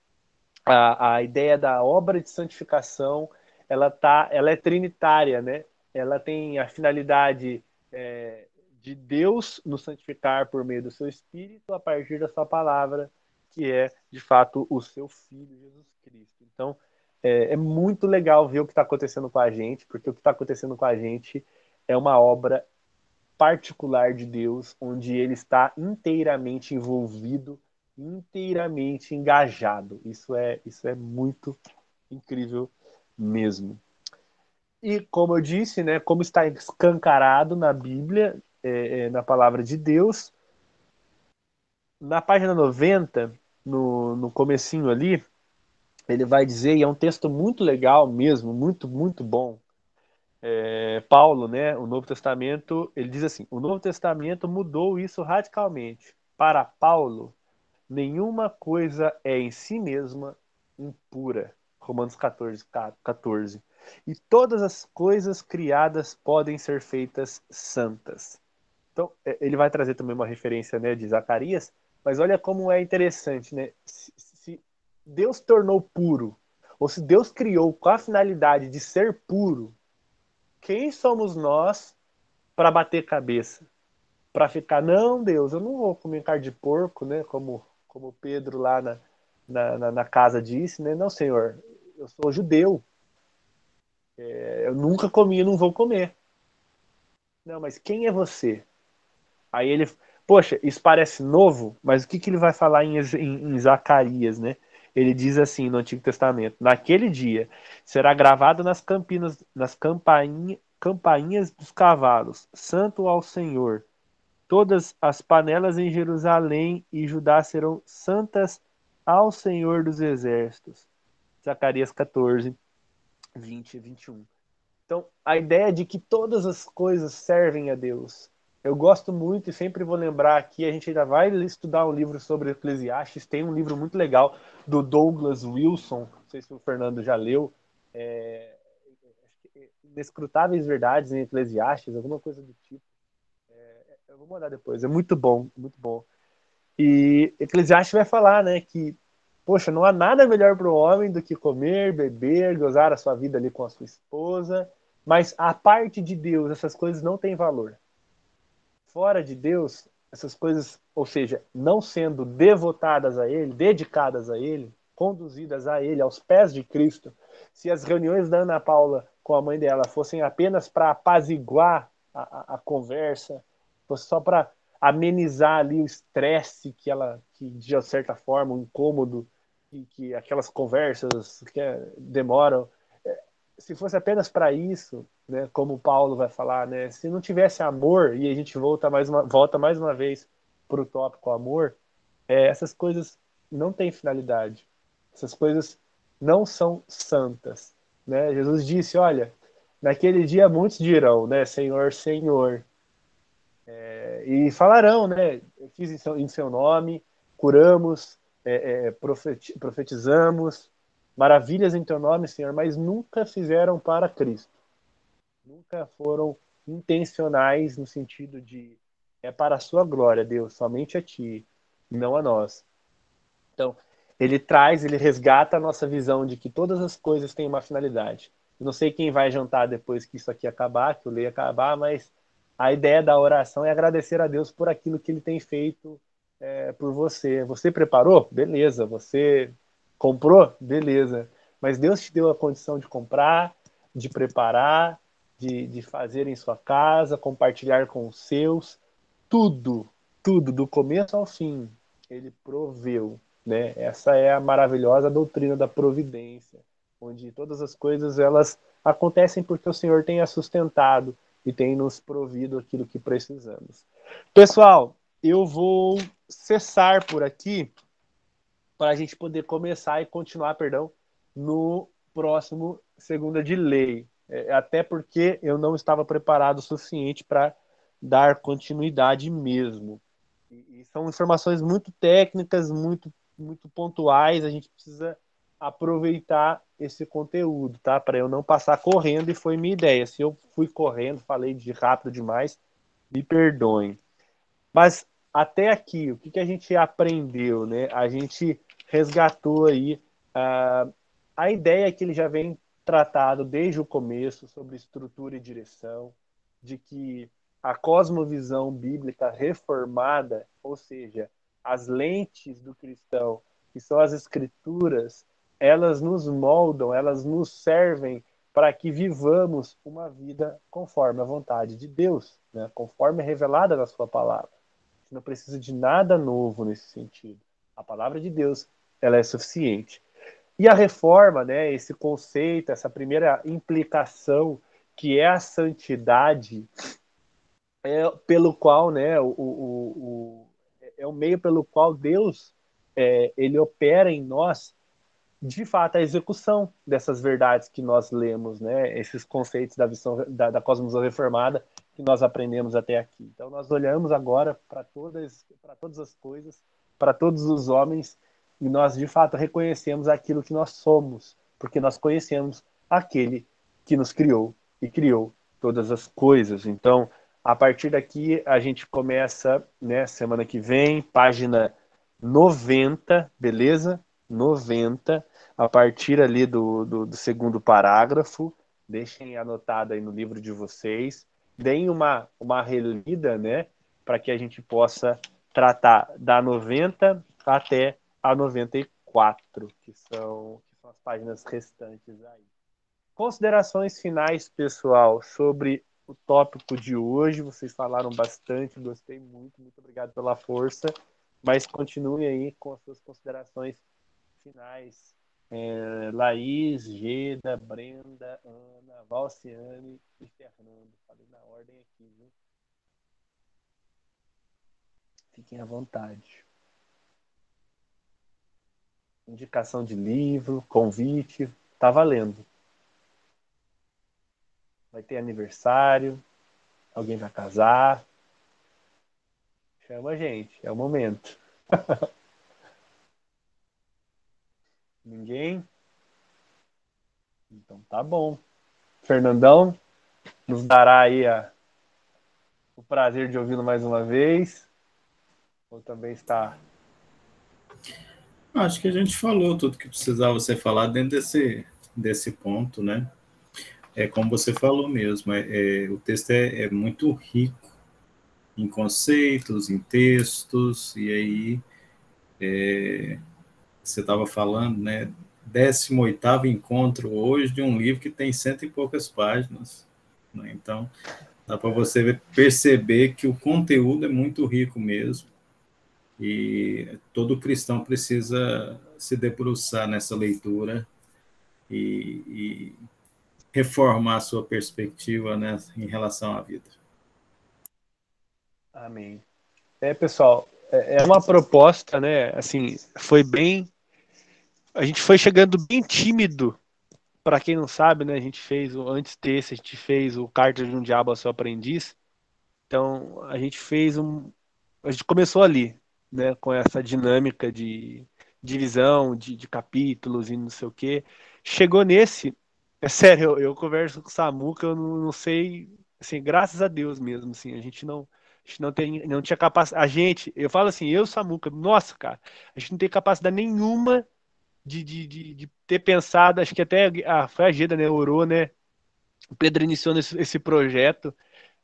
a, a ideia da obra de santificação ela, tá, ela é trinitária, né? Ela tem a finalidade é, de Deus nos santificar por meio do seu Espírito a partir da sua palavra, que é, de fato, o seu Filho, Jesus Cristo. Então, é, é muito legal ver o que está acontecendo com a gente, porque o que está acontecendo com a gente é uma obra particular de Deus, onde ele está inteiramente envolvido, inteiramente engajado. Isso é, isso é muito incrível mesmo. E como eu disse, né, como está escancarado na Bíblia, é, é, na palavra de Deus, na página 90, no, no comecinho ali, ele vai dizer, e é um texto muito legal mesmo, muito, muito bom. É, Paulo, né, o Novo Testamento, ele diz assim: o Novo Testamento mudou isso radicalmente. Para Paulo, nenhuma coisa é em si mesma impura. Romanos 14, 14. E todas as coisas criadas podem ser feitas santas. Então, é, ele vai trazer também uma referência né, de Zacarias, mas olha como é interessante, né? Deus tornou puro, ou se Deus criou com a finalidade de ser puro, quem somos nós para bater cabeça? Para ficar, não, Deus, eu não vou comer carne de porco, né? Como, como Pedro lá na, na, na, na casa disse, né? Não, Senhor, eu sou judeu. É, eu nunca comi e não vou comer. Não, mas quem é você? Aí ele, poxa, isso parece novo, mas o que, que ele vai falar em, em, em Zacarias, né? Ele diz assim no Antigo Testamento: Naquele dia será gravado nas campinas, nas campainha, campainhas dos cavalos, Santo ao Senhor. Todas as panelas em Jerusalém e Judá serão santas ao Senhor dos Exércitos. Zacarias 14, 20 e 21. Então, a ideia de que todas as coisas servem a Deus, eu gosto muito e sempre vou lembrar aqui, a gente ainda vai estudar um livro sobre Eclesiastes, tem um livro muito legal do Douglas Wilson, não sei se o Fernando já leu, é, Inescrutáveis Verdades em Eclesiastes, alguma coisa do tipo. É, eu vou mandar depois, é muito bom, muito bom. E Eclesiastes vai falar, né, que, poxa, não há nada melhor para o homem do que comer, beber, gozar a sua vida ali com a sua esposa, mas a parte de Deus, essas coisas não têm valor fora de Deus, essas coisas, ou seja, não sendo devotadas a Ele, dedicadas a Ele, conduzidas a Ele, aos pés de Cristo, se as reuniões da Ana Paula com a mãe dela fossem apenas para apaziguar a, a, a, conversa, fosse só para amenizar ali o estresse que ela, que de certa forma, o incômodo que, que aquelas conversas que é, demoram, se fosse apenas para isso, né, como Paulo vai falar, né, se não tivesse amor, e a gente volta mais uma, volta mais uma vez para o tópico amor, é, essas coisas não têm finalidade. Essas coisas não são santas. Né? Jesus disse, olha, naquele dia muitos dirão, né, Senhor, Senhor. É, e falarão, né, fiz em seu, em seu nome, curamos, é, é, profetizamos, maravilhas em teu nome, Senhor, mas nunca fizeram para Cristo nunca foram intencionais no sentido de é para a sua glória, Deus, somente a ti, não a nós. Então, ele traz, ele resgata a nossa visão de que todas as coisas têm uma finalidade. Eu não sei quem vai jantar depois que isso aqui acabar, que o lei acabar, mas a ideia da oração é agradecer a Deus por aquilo que ele tem feito é, por você. Você preparou? Beleza. Você comprou? Beleza. Mas Deus te deu a condição de comprar, de preparar, de, de fazer em sua casa, compartilhar com os seus, tudo, tudo, do começo ao fim, ele proveu. Né? Essa é a maravilhosa doutrina da providência, onde todas as coisas elas acontecem porque o Senhor tem a sustentado e tem nos provido aquilo que precisamos. Pessoal, eu vou cessar por aqui para a gente poder começar e continuar, perdão, no próximo segunda de lei. É, até porque eu não estava preparado o suficiente para dar continuidade mesmo. E, são informações muito técnicas, muito, muito pontuais. A gente precisa aproveitar esse conteúdo, tá? Para eu não passar correndo, e foi minha ideia. Se eu fui correndo, falei de rápido demais, me perdoem. Mas até aqui, o que, que a gente aprendeu, né? A gente resgatou aí uh, a ideia que ele já vem tratado desde o começo sobre estrutura e direção, de que a cosmovisão bíblica reformada, ou seja, as lentes do cristão, que são as escrituras, elas nos moldam, elas nos servem para que vivamos uma vida conforme a vontade de Deus, né? conforme revelada na sua palavra. Não precisa de nada novo nesse sentido. A palavra de Deus, ela é suficiente. E a reforma, né, esse conceito, essa primeira implicação que é a santidade, é pelo qual, né, o, o, o é o meio pelo qual Deus é, ele opera em nós, de fato, a execução dessas verdades que nós lemos, né, esses conceitos da visão da, da cosmos reformada que nós aprendemos até aqui. Então, nós olhamos agora para todas, para todas as coisas, para todos os homens e nós de fato reconhecemos aquilo que nós somos, porque nós conhecemos aquele que nos criou e criou todas as coisas. Então, a partir daqui a gente começa, né, semana que vem, página 90, beleza? 90, a partir ali do, do, do segundo parágrafo, deixem anotado aí no livro de vocês, deem uma, uma relida, né, para que a gente possa tratar da 90 até a 94, que são, que são as páginas restantes aí. Considerações finais, pessoal, sobre o tópico de hoje. Vocês falaram bastante, gostei muito, muito obrigado pela força. Mas continue aí com as suas considerações finais. É, Laís, Geda, Brenda, Ana, Valciane e Fernando. Falei na ordem aqui, viu? Fiquem à vontade indicação de livro, convite, tá valendo. Vai ter aniversário, alguém vai casar. Chama a gente, é o momento. <laughs> Ninguém? Então tá bom. Fernandão nos dará aí a, o prazer de ouvi-lo mais uma vez. Ou também está Acho que a gente falou tudo que precisava ser falado dentro desse, desse ponto, né? É como você falou mesmo, é, é o texto é, é, muito rico em conceitos, em textos, e aí é, você estava falando, né? 18 encontro hoje de um livro que tem cento e poucas páginas. Né? Então, dá para você perceber que o conteúdo é muito rico mesmo. E todo cristão precisa se debruçar nessa leitura e, e reformar sua perspectiva né, em relação à vida. Amém. É, pessoal, é, é uma proposta, né? Assim, foi bem. A gente foi chegando bem tímido. Para quem não sabe, né? A gente fez o antes desse, a gente fez o Carta de um Diabo ao seu aprendiz. Então, a gente fez um. A gente começou ali, né, com essa dinâmica de divisão de, de, capítulos e não sei o que. Chegou nesse, é sério, eu, eu converso com o Samuca, eu não, não, sei, assim, graças a Deus mesmo, assim, a gente não, a gente não, tem, não tinha capacidade, a gente, eu falo assim, eu, Samuca, nossa, cara, a gente não tem capacidade nenhuma de, de, de, de ter pensado, acho que até a, foi a Geda, né, orou, né, o Pedro iniciou esse projeto,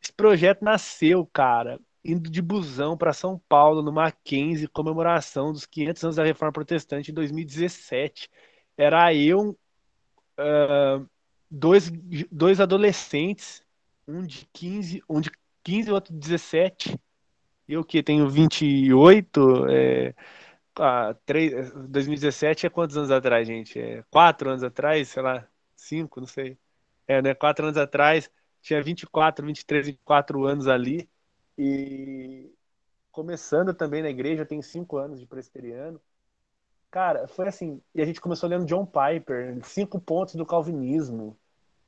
esse projeto nasceu, cara, indo de busão para São Paulo, no Mackenzie, comemoração dos 500 anos da Reforma Protestante em 2017. Era eu, uh, dois, dois adolescentes um de 15, um de 15, outro de 17. Eu que tenho 28, é, ah, 3, 2017 é quantos anos atrás, gente? É, quatro anos atrás, sei lá, cinco, não sei. É, né? Quatro anos atrás, tinha 24, 23, 24 anos ali. E começando também na igreja, eu tenho cinco anos de presbiteriano. Cara, foi assim, e a gente começou lendo John Piper, Cinco Pontos do Calvinismo.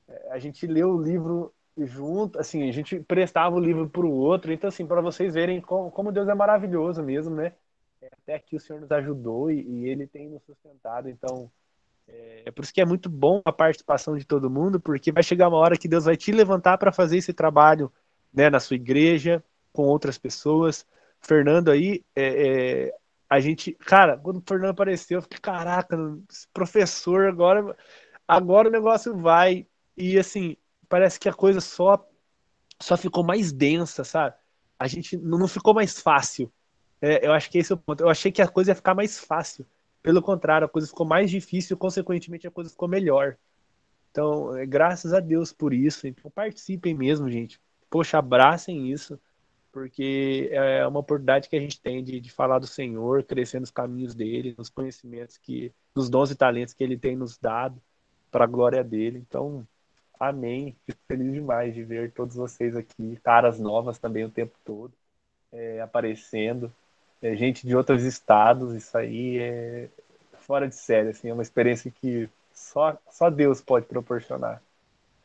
É, a gente leu o livro junto, assim, a gente prestava o livro para o outro. Então, assim, para vocês verem como, Deus é maravilhoso mesmo, né? É, até aqui o Senhor nos ajudou e, e Ele tem nos sustentado. Então, é, é, por isso que é muito bom a participação de todo mundo, porque vai chegar uma hora que Deus vai te levantar para fazer esse trabalho, né, na sua igreja, com outras pessoas. Fernando aí, é, é, a gente, cara, quando o Fernando apareceu, eu fiquei, caraca, professor, agora, agora o negócio vai. E assim, parece que a coisa só só ficou mais densa, sabe? A gente não ficou mais fácil. É, eu acho que esse é o ponto. Eu achei que a coisa ia ficar mais fácil. Pelo contrário, a coisa ficou mais difícil, consequentemente a coisa ficou melhor. Então, é, graças a Deus por isso. Então, participem mesmo, gente. Poxa, abracem isso, porque é uma oportunidade que a gente tem de, de falar do Senhor, crescer nos caminhos dele, nos conhecimentos que, nos dons e talentos que ele tem nos dado para a glória dele. Então, Amém. Fico feliz demais de ver todos vocês aqui, caras novas também o tempo todo, é, aparecendo. É, gente de outros estados, isso aí é fora de série, assim, é uma experiência que só, só Deus pode proporcionar.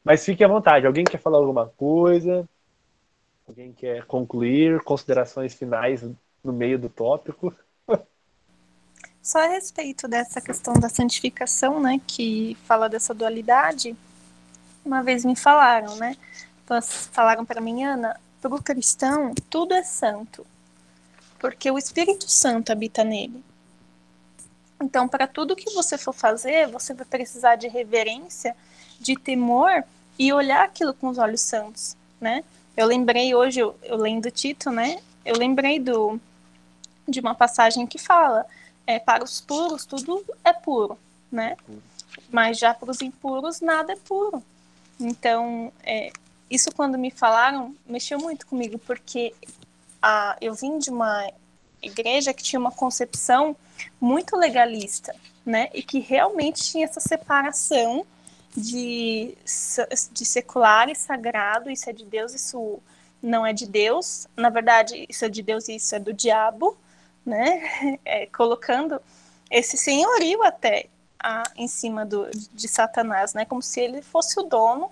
Mas fique à vontade, alguém quer falar alguma coisa? Alguém quer concluir? Considerações finais no meio do tópico? Só a respeito dessa questão da santificação, né, que fala dessa dualidade, uma vez me falaram, né? Falaram para mim, Ana, para o cristão tudo é santo, porque o Espírito Santo habita nele. Então, para tudo que você for fazer, você vai precisar de reverência, de temor e olhar aquilo com os olhos santos, né? Eu lembrei hoje, eu, eu lendo Tito, né? Eu lembrei do de uma passagem que fala, é, para os puros tudo é puro, né? Mas já para os impuros nada é puro. Então, é, isso quando me falaram, mexeu muito comigo, porque a, eu vim de uma igreja que tinha uma concepção muito legalista, né? E que realmente tinha essa separação de, de secular e sagrado, isso é de Deus, isso não é de Deus. Na verdade, isso é de Deus e isso é do diabo, né? <laughs> É, colocando esse senhorio até a, em cima do, de Satanás, né? Como se ele fosse o dono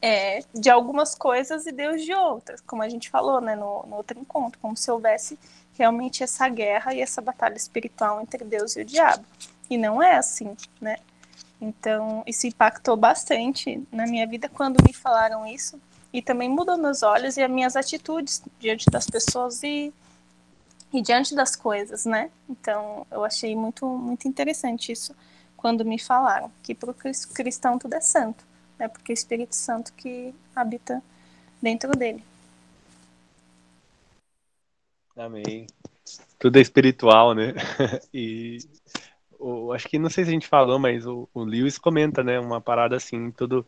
é, de algumas coisas e Deus de outras, como a gente falou, né, no, no outro encontro, como se houvesse realmente essa guerra e essa batalha espiritual entre Deus e o diabo. E não é assim, né? Então, isso impactou bastante na minha vida quando me falaram isso e também mudou meus olhos e as minhas atitudes diante das pessoas e e diante das coisas, né? Então, eu achei muito, muito interessante isso quando me falaram que para o cristão tudo é santo, né? Porque é o Espírito Santo que habita dentro dele. Amém. Tudo é espiritual, né? <laughs> E o, acho que não sei se a gente falou, mas o, o Lewis comenta, né? Uma parada assim, tudo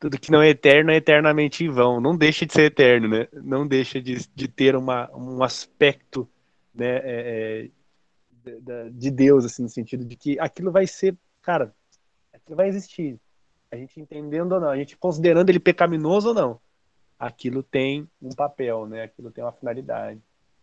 tudo que não é eterno é eternamente vão. Não deixa de ser eterno, né? Não deixa de, de ter uma, um aspecto né, é, é, de Deus, assim, no sentido de que aquilo vai ser, cara, aquilo vai existir. A gente entendendo ou não, a gente considerando ele pecaminoso ou não, aquilo tem um papel, né? Aquilo tem uma finalidade.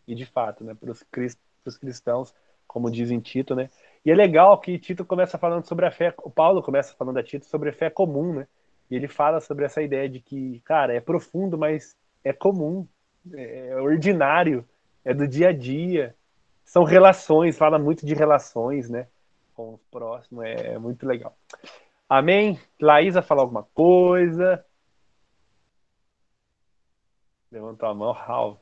E de fato, né, para os cristãos, como diz em Tito, né? E é legal que Tito começa falando sobre a fé, o Paulo começa falando a Tito sobre a fé comum, né? E ele fala sobre essa ideia de que, cara, é profundo, mas é comum, é ordinário é do dia a dia. São relações, fala muito de relações, né? Com o próximo, é, é muito legal. Amém? Laísa, falar alguma coisa? Levantou a mão, Raul.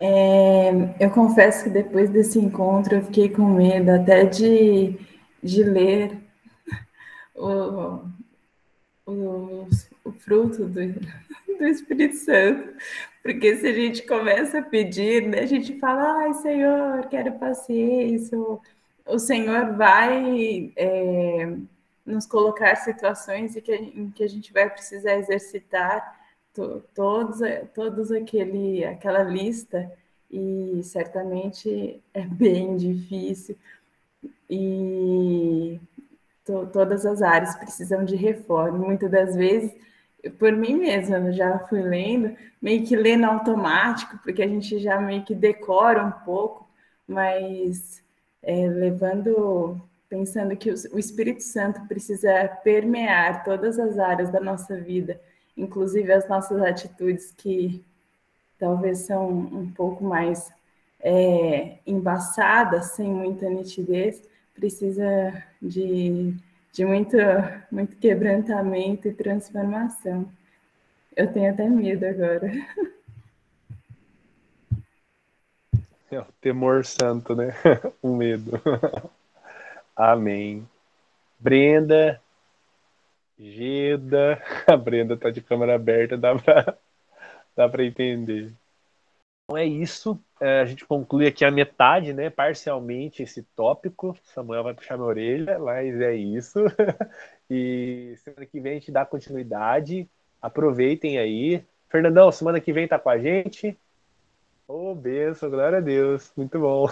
É, eu confesso que depois desse encontro eu fiquei com medo até de, de ler <laughs> o, o, o fruto do, do Espírito Santo, porque se a gente começa a pedir, né, a gente fala, ai Senhor, quero paciência, o Senhor vai, é, nos colocar situações em que, em que a gente vai precisar exercitar to, todos, todos aquele, aquela lista e certamente é <laughs> bem difícil e to, todas as áreas precisam de reforma. Muitas das vezes, por mim mesma, já fui lendo, meio que lendo automático, porque a gente já meio que decora um pouco, mas é, levando, pensando que o Espírito Santo precisa permear todas as áreas da nossa vida, inclusive as nossas atitudes que talvez são um pouco mais é, embaçadas, sem muita nitidez, precisa de, de muito, muito quebrantamento e transformação. Eu tenho até medo agora. É temor santo, né? o <laughs> medo. <laughs> Amém. Brenda, Geda, <laughs> a Brenda tá de câmera aberta, dá pra, <laughs> dá pra entender. Então é isso. É, a gente conclui aqui a metade, né? Parcialmente esse tópico. Samuel vai puxar minha orelha, mas é isso. <laughs> E semana que vem a gente dá continuidade. Aproveitem aí. Fernandão, semana que vem tá com a gente. Ô, oh, benção, glória a Deus. Muito bom.